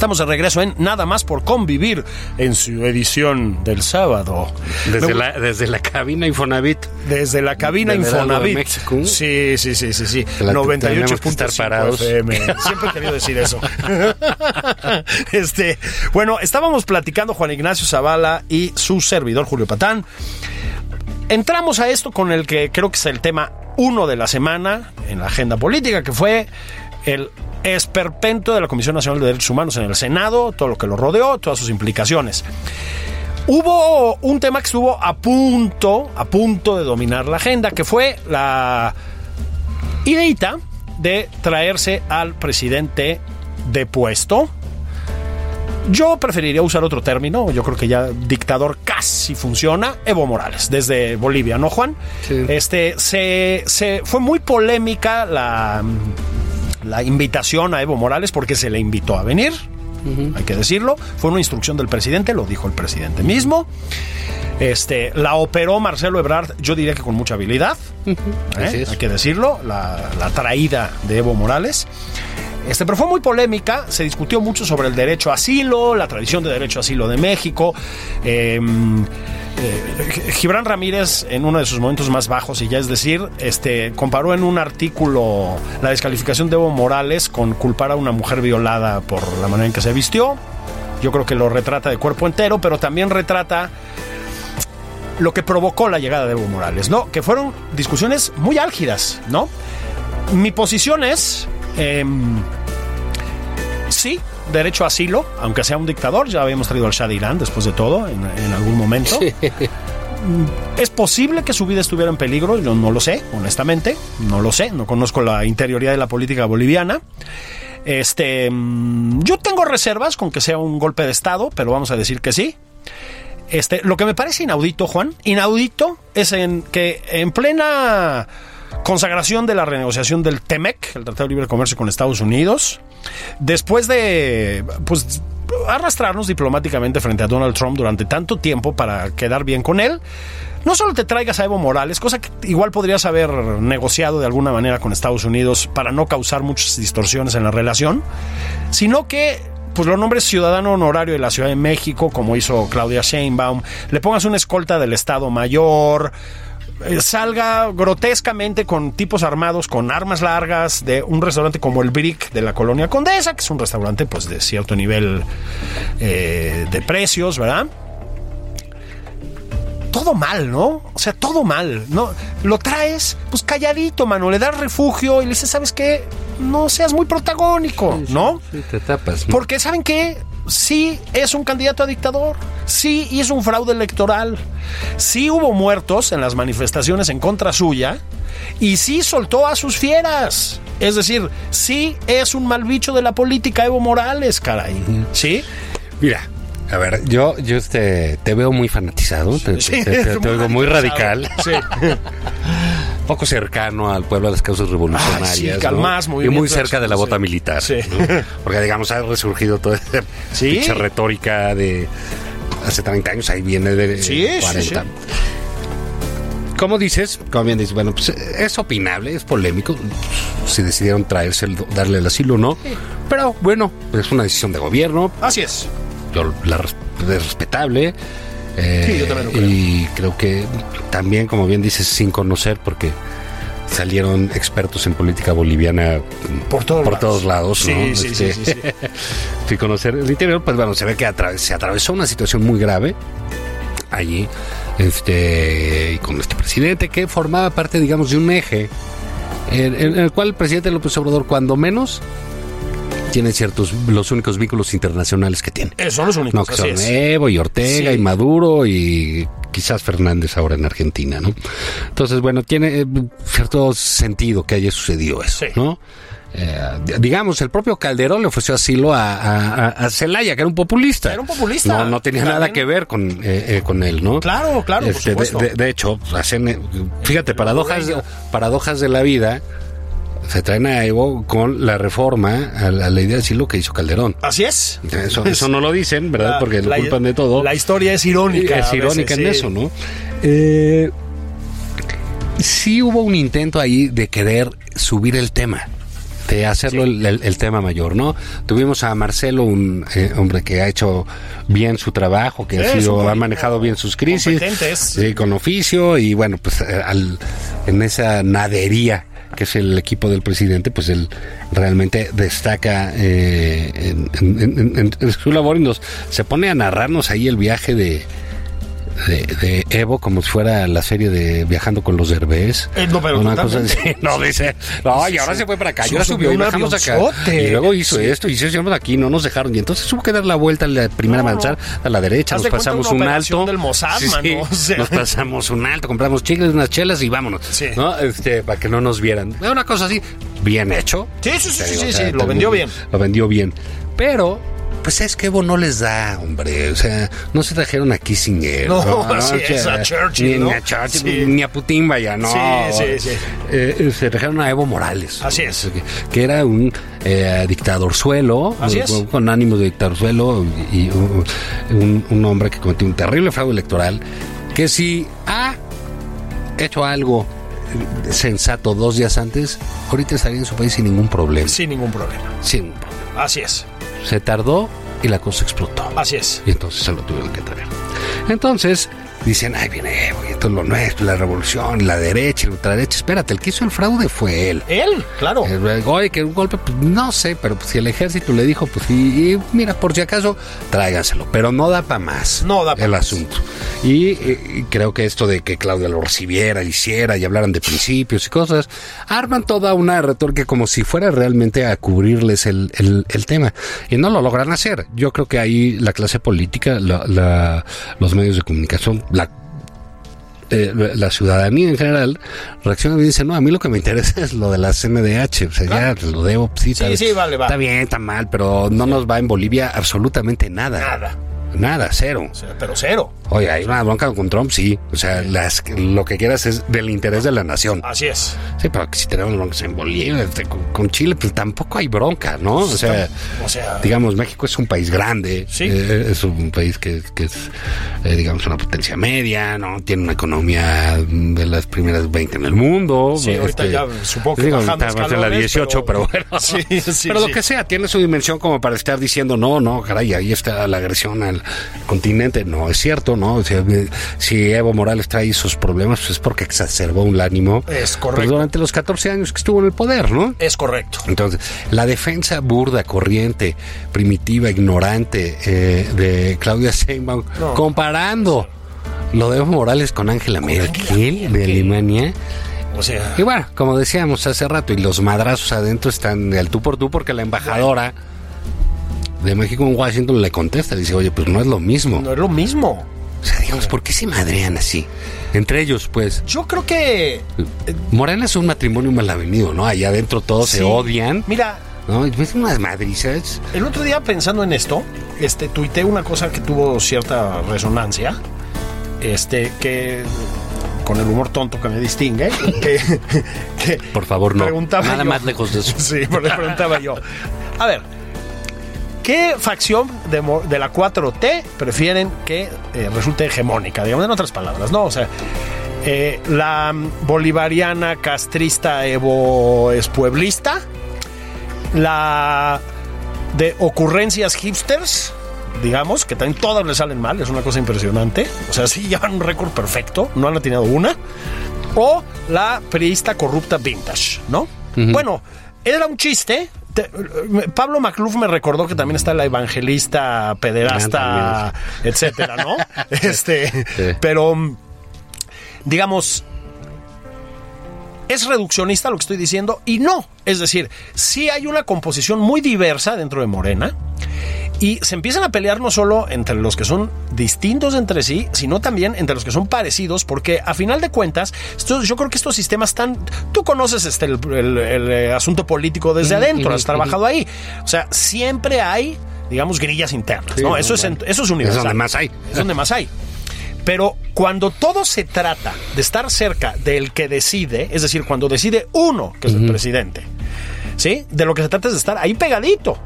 Estamos de regreso en Nada más por convivir en su edición del sábado. Desde la, desde la cabina Infonavit. Desde la cabina Del Heraldo de Infonavit. México. Sí, sí, sí, sí, sí. Que la- tenemos que estar 98.5 parados. FM. Siempre he querido decir eso. (laughs) este, bueno, estábamos platicando Juan Ignacio Zavala y su servidor Julio Patán. Entramos a esto con el que creo que es el tema uno de la semana en la agenda política, que fue el esperpento de la Comisión Nacional de Derechos Humanos en el Senado, todo lo que lo rodeó, todas sus implicaciones. Hubo un tema que estuvo a punto, a punto de dominar la agenda, que fue la ideita de traerse al presidente de puesto. Yo preferiría usar otro término, yo creo que ya dictador casi funciona, Evo Morales, desde Bolivia, ¿no, Juan? Sí. Este, se, se- fue muy polémica la, la invitación a Evo Morales porque se le invitó a venir, hay que decirlo. Fue una instrucción del presidente, lo dijo el presidente mismo. Este, la operó Marcelo Ebrard, yo diría que con mucha habilidad, ¿eh? Hay que decirlo, la, la traída de Evo Morales. Este, pero fue muy polémica, se discutió mucho sobre el derecho a asilo, la tradición de derecho a asilo de México. Eh, eh, Gibran Ramírez, en uno de sus momentos más bajos, y ya es decir, este, comparó en un artículo la descalificación de Evo Morales con culpar a una mujer violada por la manera en que se vistió. Yo creo que lo retrata de cuerpo entero, pero también retrata lo que provocó la llegada de Evo Morales, ¿no? Que fueron discusiones muy álgidas, ¿no? Mi posición es, em, sí, derecho a asilo, aunque sea un dictador, ya habíamos traído al Shah de Irán después de todo, en, en algún momento. ¿Es posible que su vida estuviera en peligro? Yo no lo sé, honestamente, no lo sé, no conozco la interioridad de la política boliviana. Este, mm, yo tengo reservas con que sea un golpe de Estado, pero vamos a decir que sí. Este, lo que me parece inaudito, Juan, inaudito es en que en plena consagración de la renegociación del TEMEC, el Tratado de Libre Comercio con Estados Unidos, después de pues arrastrarnos diplomáticamente frente a Donald Trump durante tanto tiempo para quedar bien con él, no solo te traigas a Evo Morales, cosa que igual podrías haber negociado de alguna manera con Estados Unidos para no causar muchas distorsiones en la relación, sino que pues lo nombres ciudadano honorario de la Ciudad de México, como hizo Claudia Sheinbaum, le pongas una escolta del Estado Mayor, salga grotescamente con tipos armados, con armas largas, de un restaurante como el Brick de la Colonia Condesa, que es un restaurante pues de cierto nivel eh, de precios, ¿verdad? todo mal, ¿no? O sea, todo mal, ¿no? Lo traes, pues calladito, mano, le das refugio y le dices, ¿sabes qué? No seas muy protagónico, ¿no? Sí, te tapas. ¿no? Porque, ¿saben qué? Sí es un candidato a dictador, sí hizo un fraude electoral, sí hubo muertos en las manifestaciones en contra suya y sí soltó a sus fieras. Es decir, sí es un mal bicho de la política Evo Morales, caray. ¿Sí? Mira, a ver, yo, yo este, te veo muy fanatizado, te, Sí, te- te- te (laughs) muy oigo muy radical, (laughs) poco cercano al pueblo de las causas revolucionarias. Ay, sí, ¿no? calmás, Y muy cerca de la bota sí. militar. Sí. ¿no? Porque, digamos, ha resurgido toda esa (laughs) pinche retórica de hace 30 años, ahí viene de Sí, sí, 40. sí. Como dices, como bien dices, bueno, pues es opinable, es polémico, si decidieron traerse, darle el asilo o no, pero bueno, es una decisión de gobierno, Así es. yo la es respetable. Eh, Sí, yo también lo creo. Y creo que también, como bien dices, sin conocer, porque salieron expertos en política boliviana Por todos por lados. todos lados. Sí, ¿no? sí, Este, sí, sí, sí. (laughs) sin conocer el interior, pues bueno, se ve que se atravesó una situación muy grave allí, este, y con este presidente que formaba parte, digamos, de un eje en, en el cual el presidente López Obrador, cuando menos, tiene ciertos, los únicos vínculos internacionales que tiene. Eh, son los únicos. No, que son. Evo y Ortega Sí. y Maduro y quizás Fernández ahora en Argentina, ¿no? Entonces, bueno, tiene eh, cierto sentido que haya sucedido eso, Sí. ¿no? Eh, digamos, el propio Calderón le ofreció asilo a, a, Zelaya, que era un populista. Era un populista. No, no tenía nada que ver con, eh, eh, con él, ¿no? Claro, claro, por Este, de, de- de hecho, hacen, fíjate, paradojas, paradojas de la vida. Se traen a Evo con la reforma a la ley de asilo que hizo Calderón. Así es. Eso, eso no lo dicen, ¿verdad? (laughs) La- Porque lo la- culpan de todo. La historia es irónica. Es irónica en sí. eso, ¿no? Eh, sí hubo un intento ahí de querer subir el tema, de hacerlo el, el- el tema mayor, ¿no? Tuvimos a Marcelo, un eh, hombre que ha hecho bien su trabajo, que Sí, ha sido, ha manejado bien sus crisis, sí, con oficio y bueno, pues eh, al- en esa nadería que es el equipo del presidente, pues él realmente destaca eh, en, en- su labor y nos se pone a narrarnos ahí el viaje de, de, de Evo como si fuera la serie de Viajando con los Derbez. Eh, no, pero Una cosa así. (laughs) No, dice, no, y ahora se fue para acá, y ahora Subió y bajamos acá. Y luego hizo esto, y se llamamos aquí, no nos dejaron. Y entonces tuvo que dar la vuelta a la primera No, manzana, a la derecha, nos de pasamos una un alto. del Mossad, Sí, mano, sí. o sea. Nos pasamos un alto, compramos chicles, unas chelas y vámonos. Sí. ¿no? Este, para que no nos vieran. Una cosa así, bien hecho. Sí, sí, sí, digo, sí, o sea, sí, lo vendió bien. Lo vendió bien. Pero, pues es que Evo no les da, hombre. O sea, no se trajeron a Kissinger. No, así (laughs) O sea, es, a Churchill, Ni, ¿no? ni a Churchill, Sí. ni a Putin, vaya, no. Sí, sí, sí. Eh, se trajeron a Evo Morales. Así es. Que, que era un eh, dictador suelo. Con, con ánimos de dictador suelo. Y, y un, un- un hombre que cometió un terrible fraude electoral. Que si ha hecho algo sensato dos días antes, ahorita estaría en su país sin ningún problema. Sin ningún problema. Sin ningún problema. Así es. Se tardó y la cosa explotó. Así es. Y entonces se lo tuvieron que traer. Entonces dicen, ay, viene Evo, y esto es lo nuestro, la revolución, la derecha, la ultraderecha. Espérate, el que hizo el fraude fue él. Él, claro. Oye, que un golpe, pues no sé, pero pues, si el ejército le dijo, pues y, y mira, por si acaso, tráiganselo. Pero no da para más No da pa' el más. asunto. Y, eh, y creo que esto de que Claudia lo recibiera, hiciera y hablaran de principios y cosas, arman toda una retórica como si fuera realmente a cubrirles el, el- el tema. Y no lo logran hacer. Yo creo que ahí la clase política, la- la- los medios de comunicación, la eh, la ciudadanía en general reacciona y dice, no, a mí lo que me interesa es lo de la CNDH, o sea, ya lo debo, sí, Sí, sí, vale, va. está bien, está mal, pero no nos va en Bolivia absolutamente nada. Nada. Nada, cero. Pero cero. Oye, hay una bronca con Trump, sí. O sea, las, lo que quieras es del interés de la nación. Así es. Sí, pero si tenemos broncas en Bolivia, este, con, con Chile, pues tampoco hay bronca, ¿no? O sea, O sea, digamos, México es un país grande, Sí. eh, es un país que, que es, eh, digamos, una potencia media, ¿no? Tiene una economía de las primeras 20 en el mundo. Sí, ahorita ya supongo que bajando ahorita va a ser la escalones, 18, pero, pero- bueno. (laughs) Sí, sí, pero lo sí. que sea, tiene su dimensión como para estar diciendo, no, no, caray, ahí está la agresión al continente. No, es cierto, ¿no? Si Evo Morales trae sus problemas, pues es porque exacerbó un ánimo. Es pues, correcto. durante los 14 años que estuvo en el poder, ¿no? Es correcto. Entonces, la defensa burda, corriente, primitiva, ignorante eh, de Claudia Sheinbaum, No. comparando lo de Evo Morales con Angela Merkel de Alemania. O sea, Y bueno, como decíamos hace rato, y los madrazos adentro están al tú por tú porque la embajadora de México en Washington le contesta, dice, oye, pues no es lo mismo. no es lo mismo. O sea, digamos, ¿por qué se madrean así? Entre ellos, pues, Yo creo que Morena es un matrimonio mal avenido, ¿no? Allá adentro todos se odian, Mira, ¿no? Y ves unas madrizas. El otro día pensando en esto, este tuiteé una cosa que tuvo cierta resonancia, este que con el humor tonto que me distingue, (laughs) que, que Por favor, no. Nada yo- más lejos de eso. (laughs) Sí, le preguntaba yo. A ver, ¿qué facción de, la 4T prefieren que eh, resulte hegemónica? Digamos, en otras palabras, ¿no? O sea, eh, la bolivariana castrista evo espueblista, la de ocurrencias hipsters, digamos, que también todas le salen mal, es una cosa impresionante. O sea, sí (laughs) llevan un récord perfecto, no han atinado una. O la priista corrupta vintage, ¿no? Bueno, era un chiste. Te- Pablo Macluf me recordó que también está la evangelista, pederasta, etcétera, ¿no? (laughs) este, Sí. pero digamos, es reduccionista lo que estoy diciendo y no. Es decir, sí hay una composición muy diversa dentro de Morena y se empiezan a pelear no solo entre los que son distintos entre sí, sino también entre los que son parecidos, porque a final de cuentas, esto- yo creo que estos sistemas están... Tú conoces este, el, el- el, eh, asunto político desde adentro, has trabajado ahí. O sea, siempre hay, digamos, grillas internas, Sí, ¿no? Eso, es, eso es universal. Es donde más hay. Es donde más hay. Pero cuando todo se trata de estar cerca del que decide, es decir, cuando decide uno, que es el presidente, ¿sí? De lo que se trata es de estar ahí pegadito,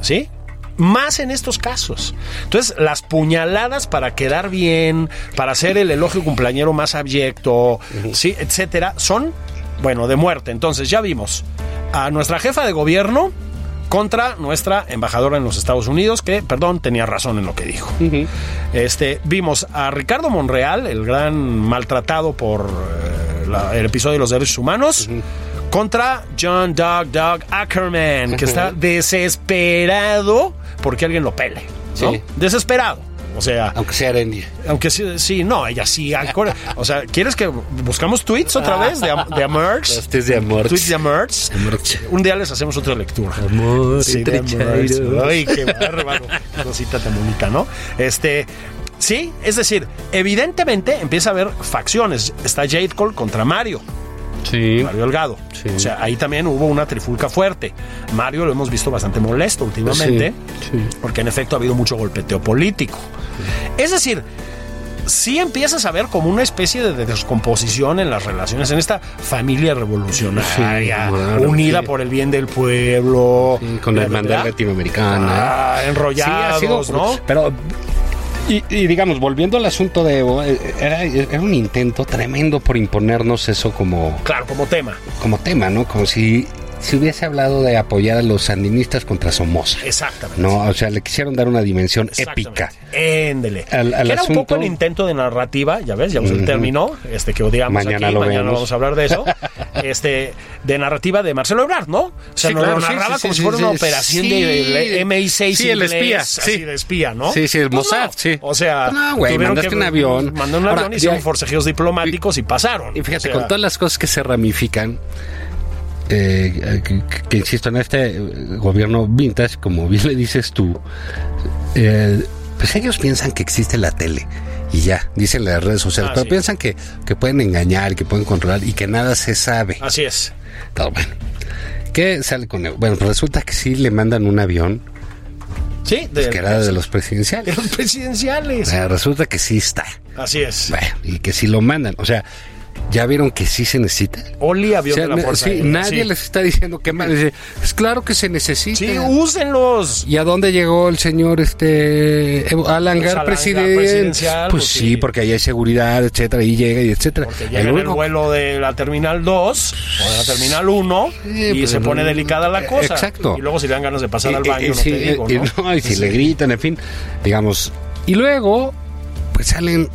¿sí? Más en estos casos. Entonces, las puñaladas para quedar bien, para hacer el elogio cumpleañero más abyecto, ¿sí? Etcétera, son, bueno, de muerte. Entonces, ya vimos a nuestra jefa de gobierno contra nuestra embajadora en los Estados Unidos, que, perdón, tenía razón en lo que dijo. Este, vimos a Ricardo Monreal, el gran maltratado por eh, la- el episodio de los derechos humanos, contra John Dog Dog Ackerman, que está desesperado porque alguien lo pele. ¿no? Sí. Desesperado. O sea, Aunque sea Arendi. aunque sí, sí, no, ella sí. O sea, ¿quieres que buscamos tweets otra vez de, de Amerx? (laughs) Los tweets de Amerx. Tweets de Amerx. Amerx. Un día les hacemos otra lectura. Amor, Sí, de. Ay, qué bárbaro. Cosita tan bonita, ¿no? Este. Sí, es decir, evidentemente empieza a haber facciones. Está Jade Cole contra Mario. Sí. Mario Delgado. Sí. O sea, ahí también hubo una trifulca fuerte. Mario lo hemos visto bastante molesto últimamente, Sí, porque en efecto ha habido mucho golpeteo político. Es decir, sí empiezas a ver como una especie de descomposición en las relaciones, en esta familia revolucionaria, Sí, unida sí. por el bien del pueblo. Sí, con la hermandad latinoamericana. Ah, enrollados, sido- ¿no? Pero, y, y digamos, volviendo al asunto de Evo, eh, era, era un intento tremendo por imponernos eso como, Claro, como tema. como tema, ¿no? Como si se hubiese hablado de apoyar a los sandinistas contra Somoza. Exactamente. No, o sea, le quisieron dar una dimensión épica. Éndele. Al- al era un poco el intento de narrativa, ya ves, ya usé el término, este que odiamos Mañana aquí, lo mañana vemos. vamos a hablar de eso, (laughs) este, de narrativa de Marcelo Ebrard, ¿no? O sea, Sí, nos claro, lo narraba sí, como si fuera una operación de MI6 Sí, el espía, así sí. de espía, ¿no? Sí, sí, el Pues Mossad, no. sí. O sea, No, güey, mandaste que- un avión. Mandaron un Ahora, avión, hicieron ya- forcejeos diplomáticos y pasaron. Y fíjate, O sea, con todas las cosas que se ramifican, eh, que, que insisto, en este eh, gobierno vintage, como bien le dices tú, eh, pues ellos piensan que existe la tele y ya, dicen las redes sociales, Ah, pero sí. piensan que, que pueden engañar, que pueden controlar y que nada se sabe. Así es. Todo bueno. ¿Qué sale con él? Bueno, pues resulta que sí le mandan un avión Sí, pues, que era de los de presidenciales. los O presidenciales. resulta que sí está. Así es. Bueno, y que sí lo mandan. O sea, ¿ya vieron que sí se necesita? Oli avión O sea, de la Fuerza sí, nadie sí. les está diciendo que más. Es claro que se necesita. Sí, úsenlos. ¿Y a dónde llegó el señor este al hangar Pues presidente? presidencial, Pues pues sí, sí. porque ahí hay seguridad, etcétera, y llega y etcétera. Porque llega en el único- vuelo de la Terminal 2 o de la Terminal 1 Sí, y pues, se pone mm, delicada la cosa. exacto. Y luego si le dan ganas de pasar al baño, no sí, te digo, y- no, y si le gritan, en fin, digamos. Y luego pues salen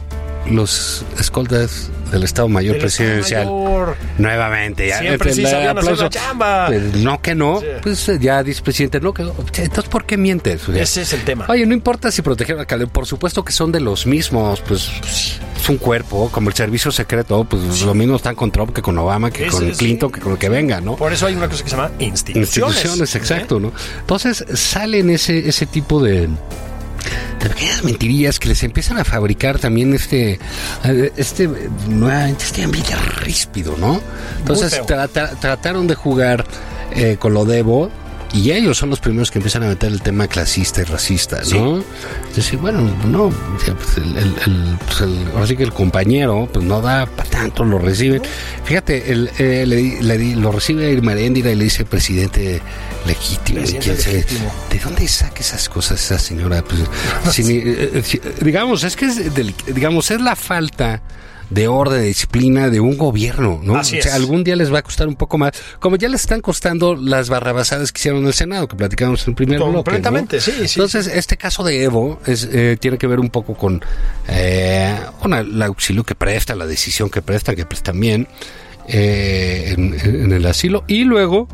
los escoltas del Estado Mayor Estado Presidencial. Mayor. Nuevamente, ya. Siempre sí el sabían hacer la chamba. Pues, no que no, Sí. pues eh, ya dice presidente, no que no. Entonces, ¿por qué mientes? O sea, Ese es el tema. Oye, no importa si protegieron a Calderón, por supuesto que son de los mismos, pues es un cuerpo, como el servicio secreto, pues lo mismo están con Trump que con Obama, que con es- Clinton, que con lo que venga, ¿no? Por eso hay una cosa que se llama instituciones. instituciones, ¿eh? exacto, ¿no? Entonces salen ese, ese tipo de, de pequeñas mentirillas que les empiezan a fabricar también este, este, nuevamente este ambiente ríspido, ¿no? Entonces trataron de jugar eh, con lo de Evo. Y ellos son los primeros que empiezan a meter el tema clasista y racista, ¿no? Decir, bueno, no, pues el, el, el- pues el- ahora sí que el compañero, pues no da para tanto, lo reciben. Fíjate, el, eh, le le lo recibe Irma Heréndira y le dice presidente legítimo. ¿De dónde saca esas cosas esa señora? Pues, (laughs) eh, eh, si- digamos, es que es, del- digamos, es la falta de orden, de disciplina de un gobierno, ¿no? Así o sea, es. algún día les va a costar un poco más, como ya les están costando las barrabasadas que hicieron en el Senado, que platicamos en el primer bloque. ¿no? Completamente, sí, sí, Entonces, este caso de Evo es, eh, tiene que ver un poco con, eh, con el auxilio que presta, la decisión que presta, que prestan bien eh, en, en el asilo, y luego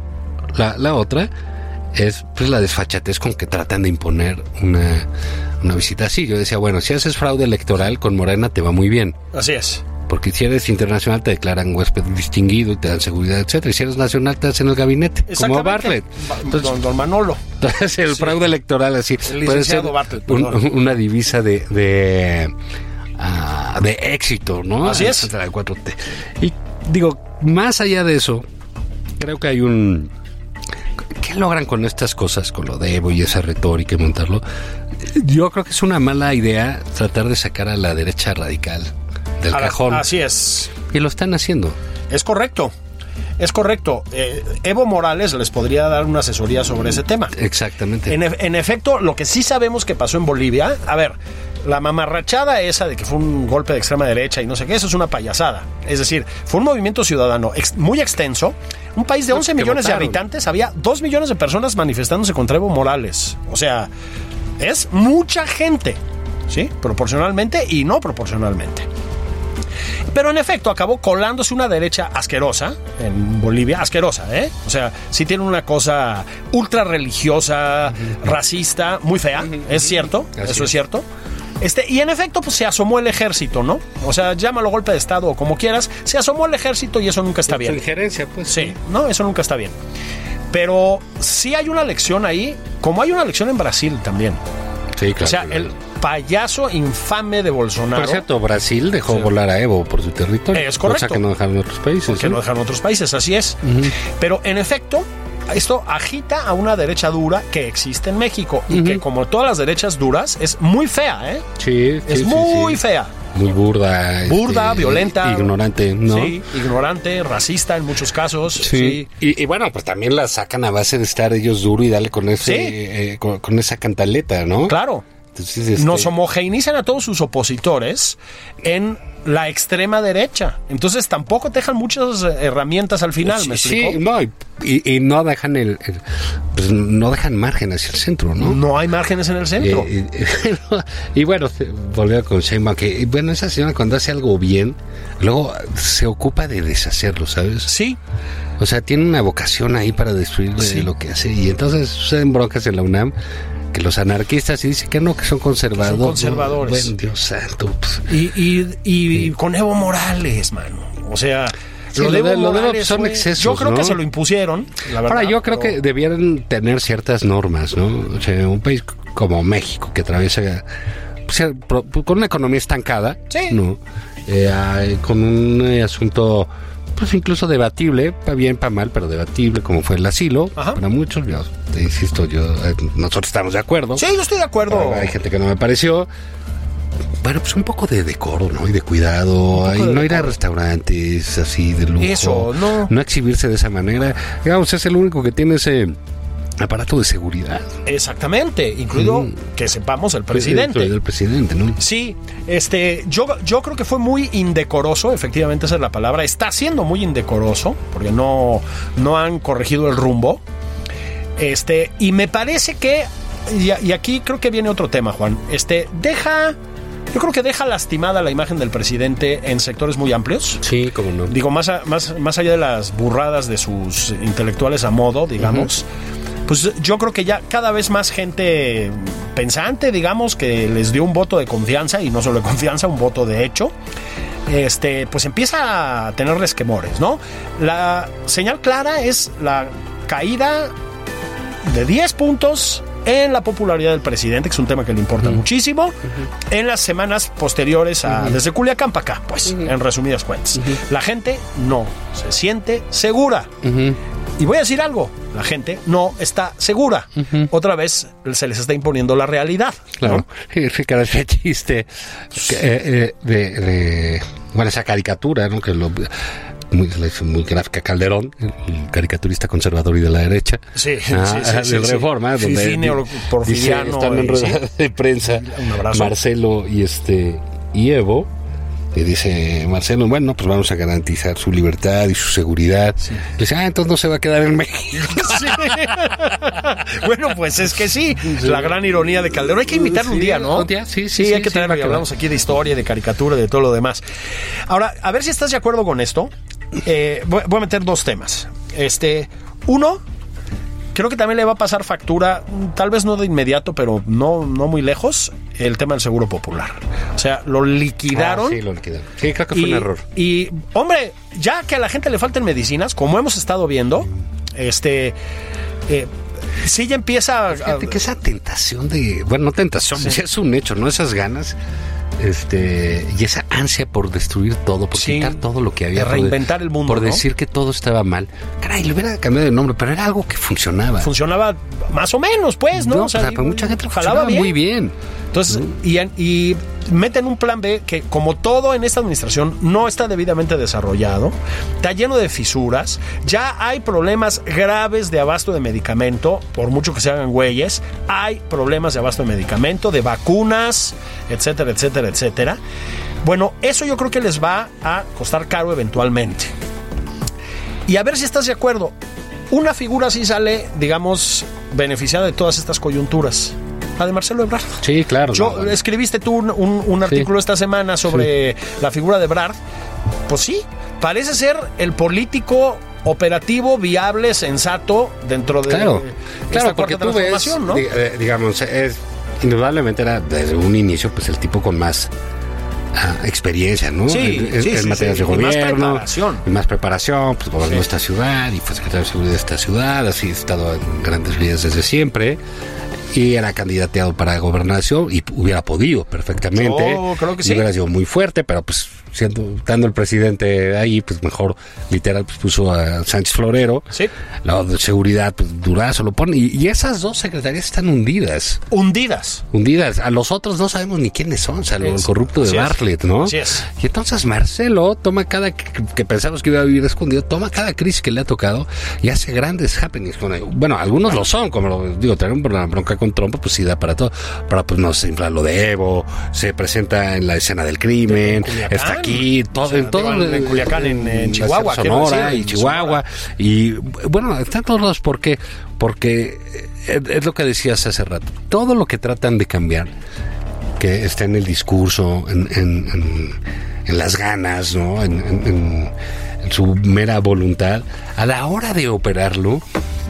la, la otra es pues la desfachatez con que tratan de imponer una, una visita así. Yo decía, bueno, si haces fraude electoral con Morena te va muy bien. Así es. Porque si eres internacional te declaran huésped distinguido y te dan seguridad, etcétera. Y si eres nacional te hacen el gabinete, como. Bartlett. Ba- Entonces, don, don Manolo. entonces el fraude electoral así El puede ser Bartlett, un- una divisa de de, ah, de éxito, ¿no? Así es. Contra la 4T. Y digo, más allá de eso, creo que hay un ¿Qué logran con estas cosas, con lo de Evo y esa retórica y montarlo? Yo creo que es una mala idea tratar de sacar a la derecha radical del cajón. Así es. Y lo están haciendo. Es correcto. Es correcto. Eh, Evo Morales les podría dar una asesoría sobre ese tema. Exactamente. En, en efecto, lo que sí sabemos que pasó en Bolivia, a ver, la mamarrachada esa de que fue un golpe de extrema derecha y no sé qué, eso es una payasada. Es decir, fue un movimiento ciudadano ex- muy extenso. Un país de 11 que millones de habitantes, había 2 millones de personas manifestándose contra Evo Morales. O sea, es mucha gente, ¿sí? Proporcionalmente y no proporcionalmente. Pero en efecto acabó colándose una derecha asquerosa en Bolivia, asquerosa, ¿eh? O sea, sí tiene una cosa ultra religiosa, racista, muy fea, es cierto, Así eso es es. cierto. Este, y en efecto, pues se asomó el ejército, ¿no? O sea, llámalo golpe de Estado o como quieras, se asomó el ejército y eso nunca está bien. injerencia, pues. Sí, no, eso nunca está bien. Pero sí hay una lección ahí, como hay una lección en Brasil también. Sí, claro. O sea, el payaso infame de Bolsonaro. Por cierto, Brasil dejó Sí. volar a Evo por su territorio. Es correcto. Cosa que no dejaron otros países. que ¿no? no dejan otros países, así es. Pero en efecto, esto agita a una derecha dura que existe en México y que como todas las derechas duras es muy fea, ¿eh? Sí, Es sí, sí, muy sí. fea. Muy burda. Burda, este, violenta. Ignorante, ¿no? Sí, ignorante, racista en muchos casos. Sí. Sí. Y, y bueno, pues también la sacan a base de estar ellos duro y darle con ese, Sí. eh, con, con esa cantaleta, ¿no? Claro. Entonces, este, Nos homogeneizan a todos sus opositores en la extrema derecha. Entonces tampoco te dejan muchas eh, herramientas al final, ¿me sí, explico? no, y, y- y no dejan el, el- pues no dejan margen hacia el centro, ¿no? No hay márgenes en el centro. Eh, (laughs) eh, y bueno, volvió con Sheinbaum que, bueno, esa señora cuando hace algo bien, luego se ocupa de deshacerlo, ¿sabes? sí, O sea, tiene una vocación ahí para destruir Sí. lo que hace. Y entonces suceden broncas en la UNAM que los anarquistas y dicen que no, que son conservadores. Son conservadores. Bueno, Dios santo. pues. Y, y, y con Evo Morales, mano. O sea, Sí, lo de lo Evo de- lo de Evo Morales son fue- excesos, Yo creo ¿no? que se lo impusieron. la verdad, Ahora, yo creo pero- que debieran tener ciertas normas, ¿no? O sea, un país como México que atraviesa pues, pro- con una economía estancada, Sí. ¿no? Eh, con un eh, asunto, pues incluso debatible, para bien, para mal, pero debatible, como fue el asilo, Ajá. para muchos, yo te insisto, yo, eh, nosotros estamos de acuerdo. Sí, yo estoy de acuerdo. Pero Hay gente que no me pareció. Bueno, pues un poco de decoro, ¿no? Y de cuidado. De no ir a restaurantes así de lujo. Eso, no. No exhibirse de esa manera. Digamos, es el único que tiene ese aparato de seguridad. Exactamente, incluido Mm. que sepamos el presidente. El presidente, ¿no? Sí, este, yo, yo creo que fue muy indecoroso, efectivamente esa es la palabra, está siendo muy indecoroso, porque no, no han corregido el rumbo. Este, y me parece que, y, y aquí creo que viene otro tema, Juan, este, deja yo creo que deja lastimada la imagen del presidente en sectores muy amplios. Sí, como no. Digo, más, a- más, más allá de las burradas de sus intelectuales a modo, digamos, pues yo creo que ya cada vez más gente pensante, digamos, que les dio un voto de confianza, y no solo de confianza, un voto de hecho, este, pues empieza a tener resquemores, ¿no? La señal clara es la caída de 10 puntos en la popularidad del presidente, que es un tema que le importa muchísimo, en las semanas posteriores a desde Culiacán para acá, pues, en resumidas cuentas. La gente no se siente segura. Y voy a decir algo, la gente no está segura. Otra vez se les está imponiendo la realidad. Claro. ¿no? Y Ricardo, ese chiste que, eh, eh, de, de- Bueno, esa caricatura, ¿no? Que lo. Muy, muy gráfica Calderón, el caricaturista conservador y de la derecha. Sí, sí, Ah, sí, sí, del sí. Reforma, donde Porfiriano, dice, están en rueda sí. de prensa Un abrazo. Marcelo y este y Evo. Y dice Marcelo, bueno, pues vamos a garantizar su libertad y su seguridad. Le dice, ah, entonces no se va a quedar en México. (laughs) Sí. bueno, pues es que sí, la gran ironía de Calderón. Hay que invitarlo un Sí, día, ¿no? un día, sí, sí, hay sí, que sí, traerlo que hablamos aquí de historia, de caricatura, de todo lo demás. Ahora, a ver si estás de acuerdo con esto. Eh, voy, voy a meter dos temas. Este, uno, creo que también le va a pasar factura, tal vez no de inmediato, pero no, no muy lejos, el tema del seguro popular. O sea, lo liquidaron. Ah, sí, lo liquidaron. Sí, creo que fue un error. Y, hombre, ya que a la gente le faltan medicinas, como hemos estado viendo, este. Eh, sí, ya empieza. a- Fíjate que esa tentación de, bueno, no tentación, (laughs) ya es un hecho, ¿no? Esas ganas, este, y esa ansia por destruir todo, por Sí, quitar todo lo que había, de por reinventar el mundo, por ¿no? decir que todo estaba mal. Caray, le hubiera cambiado de nombre, pero era algo que funcionaba. funcionaba más o menos, pues, ¿no? No, O sea, para mucha gente jalaba funcionaba bien. muy bien. Entonces, y, y meten un plan B que, como todo en esta administración, no está debidamente desarrollado, está lleno de fisuras, ya hay problemas graves de abasto de medicamento, por mucho que se hagan güeyes, hay problemas de abasto de medicamento, de vacunas, etcétera, etcétera, etcétera. Bueno, eso yo creo que les va a costar caro eventualmente. Y a ver si estás de acuerdo. Una figura así sale, digamos, beneficiada de todas estas coyunturas. La de Marcelo Ebrard. Sí, claro. Yo, no, escribiste tú un, un- un artículo esta semana sobre la figura de Ebrard. Pues sí, parece ser el político operativo, viable, sensato dentro de Claro, esta claro, porque tú ves, ¿no? eh, digamos, es, indudablemente era desde un inicio, pues el tipo con más ah, experiencia, ¿no? Sí, en, sí, en sí, materias sí, de y más gobierno. preparación. Y más preparación, pues gobernó esta ciudad y fue secretario de seguridad de esta ciudad, así ha estado en grandes líderes desde siempre. Y era candidateado para gobernación y hubiera podido perfectamente. Yo creo que Y sí. hubiera sido muy fuerte, pero pues siendo, estando el presidente ahí, pues mejor literal pues puso a Sánchez Florero. Sí. La de seguridad, pues durazo lo pone. Y, y esas dos secretarías están hundidas. Hundidas. Hundidas. A los otros no sabemos ni quiénes son, salvo el Es- corrupto de así. Bartlett, ¿no? Así es. Y entonces Marcelo toma cada que, que pensamos que iba a vivir escondido, toma cada crisis que le ha tocado y hace grandes happenings con él. Bueno, algunos lo son, como lo digo, tener una bronca con Trump, pues sí da para todo. Pero pues no se infla lo de Evo, se presenta en la escena del crimen, está aquí, todo, O sea, en todo. digo, en Culiacán, en- en Chihuahua, Sonora decir, y en Chihuahua. Y bueno, están todos lados. Porque eh, es lo que decías hace rato. Todo lo que tratan de cambiar, que está en el discurso, en, en- en- en las ganas, ¿no? En, en- en- en su mera voluntad, a la hora de operarlo,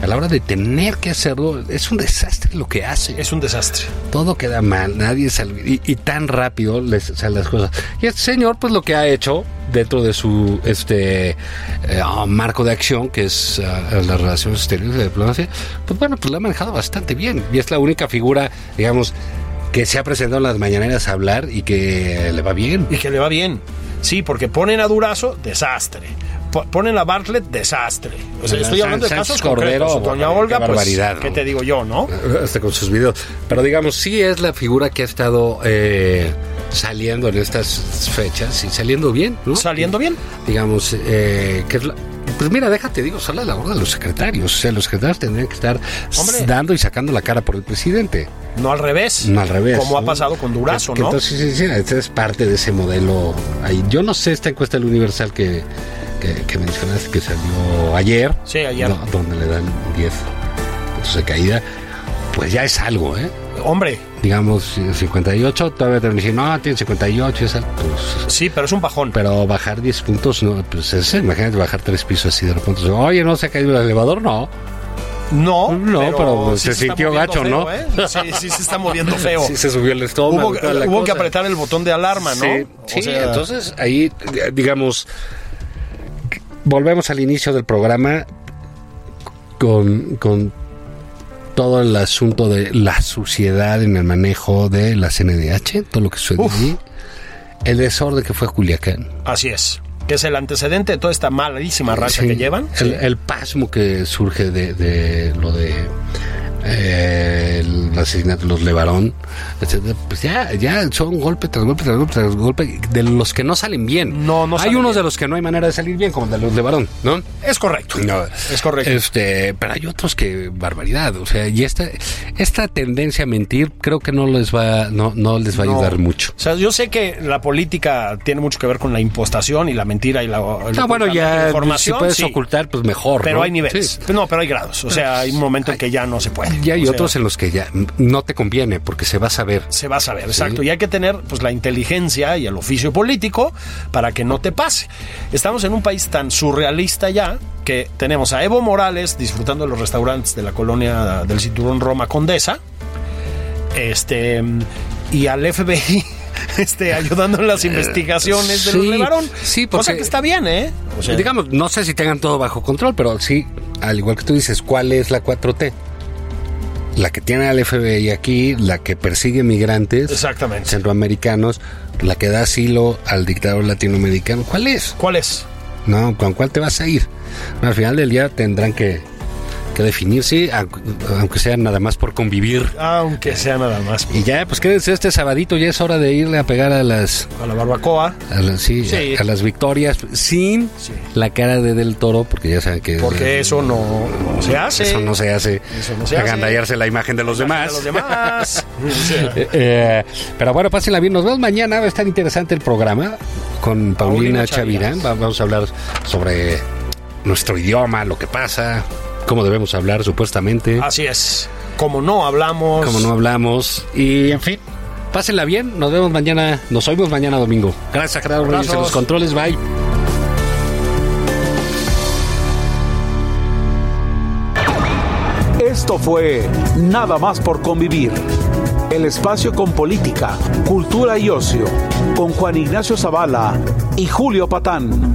a la hora de tener que hacerlo, es un desastre lo que hace. Es un desastre. Todo queda mal, nadie sale, y, y tan rápido les salen las cosas. Y este señor, pues lo que ha hecho dentro de su este eh, ah, marco de acción, que es ah, las relaciones exteriores de la diplomacia, pues bueno, pues lo ha manejado bastante bien. Y es la única figura, digamos, que se ha presentado en las mañaneras a hablar y que le va bien. Y que le va bien. Sí, porque ponen a Durazo, desastre. Po- Ponen a Bartlett, desastre. O sea, estoy hablando de casos Cordero, concretos. Doña qué Olga, pues, ¿qué ¿no? te digo yo, no? Hasta con sus videos. Pero digamos, sí es la figura que ha estado eh, saliendo en estas fechas y saliendo bien, ¿no? Saliendo bien. digamos, eh, que es la- pues mira, déjate, digo, solo la labor de los secretarios. O sea, los secretarios tendrían que estar Hombre. dando y sacando la cara por el presidente. No al revés. No al revés. Como ha ¿no? pasado con Durazo, Que- que ¿no? Entonces, sí, sí, sí, esta es parte de ese modelo. Ahí. Yo no sé esta encuesta del Universal que, que, que mencionaste que salió ayer. Sí, ayer. do- donde le dan 10 puntos de caída. Pues ya es algo, ¿eh? Hombre, digamos 58, todavía te van a decir, no, tiene 58, es alto. Pues, sí, pero es un bajón. pero bajar 10 puntos, no, pues es, imagínate bajar tres pisos así de repente. Oye, ¿no se ha caído el elevador? No. No, No, pero se sintió gacho, feo, ¿no? ¿eh? Sí, sí se está moviendo (laughs) feo. Sí, se subió el estómago. Hubo, que apretar el botón de alarma, ¿no? Sí, sí, sea, entonces ahí, digamos, volvemos al inicio del programa con, con todo el asunto de la suciedad en el manejo de la CNDH, todo lo que sucedió allí, el desorden que fue Culiacán. Así es. Que es el antecedente de toda esta malísima racha Sí, que llevan. El, el pasmo que surge de, de lo de eh, el asesinato de los Levarón, etcétera, pues ya, ya son golpe tras golpe tras golpe tras golpe de los que no salen bien. No, no hay unos bien. de los que no hay manera de salir bien, como el de los Levarón, ¿no? Es correcto. No, Es correcto. Este, pero hay otros que barbaridad, o sea, y esta esta tendencia a mentir creo que no les va no no les va a No. ayudar mucho. O sea, yo sé que la política tiene mucho que ver con la impostación y la mentira y la, Ah, bueno, ya si información. puedes sí, ocultar, pues mejor. pero ¿no? hay niveles. Sí. No, pero hay grados. O sea, hay un momento en que ya no se puede. Y hay O sea, otros en los que ya no te conviene porque se va a saber. se va a saber, exacto. Y hay que tener pues la inteligencia y el oficio político para que no te pase. Estamos en un país tan surrealista ya que tenemos a Evo Morales disfrutando de los restaurantes de la colonia del cinturón Roma Condesa. Este y al FBI (laughs) este ayudando en las investigaciones de los Levarón. sí, cosa porque- que está bien, ¿eh? O sea, Digamos, no sé si tengan todo bajo control, pero sí, al igual que tú dices, ¿cuál es la 4T? La que tiene al FBI aquí, la que persigue migrantes Exactamente. centroamericanos, la que da asilo al dictador latinoamericano. ¿Cuál es? ¿Cuál es? No, ¿con cuál te vas a ir? Al final del día tendrán que, que definirse, aunque, aunque sea nada más por convivir. Aunque sea nada más Y ya, pues quédense este sabadito, ya es hora de irle a pegar a las a la barbacoa. a las, sí, Sí. A, a las victorias sin Sí. la cara de Del Toro, porque ya saben que Porque eso no, no se hace. eso no se hace. Eso no se hace. agandallarse la imagen de los De demás. los demás. (laughs) Eh, eh, pero bueno, pásenla bien. Nos vemos mañana. Va a estar interesante el programa con Paulina, Paulina Chavirán. Chavirán. Va- Vamos a hablar sobre nuestro idioma, lo que pasa, cómo debemos hablar supuestamente, Así es. Como no hablamos. cómo no hablamos. Y en fin, pásenla bien. Nos vemos mañana. Nos oímos mañana domingo. Gracias, Gerardo Reyes en los controles. Bye. Esto fue Nada más por convivir. El espacio con política, cultura y ocio, con Juan Ignacio Zavala y Julio Patán.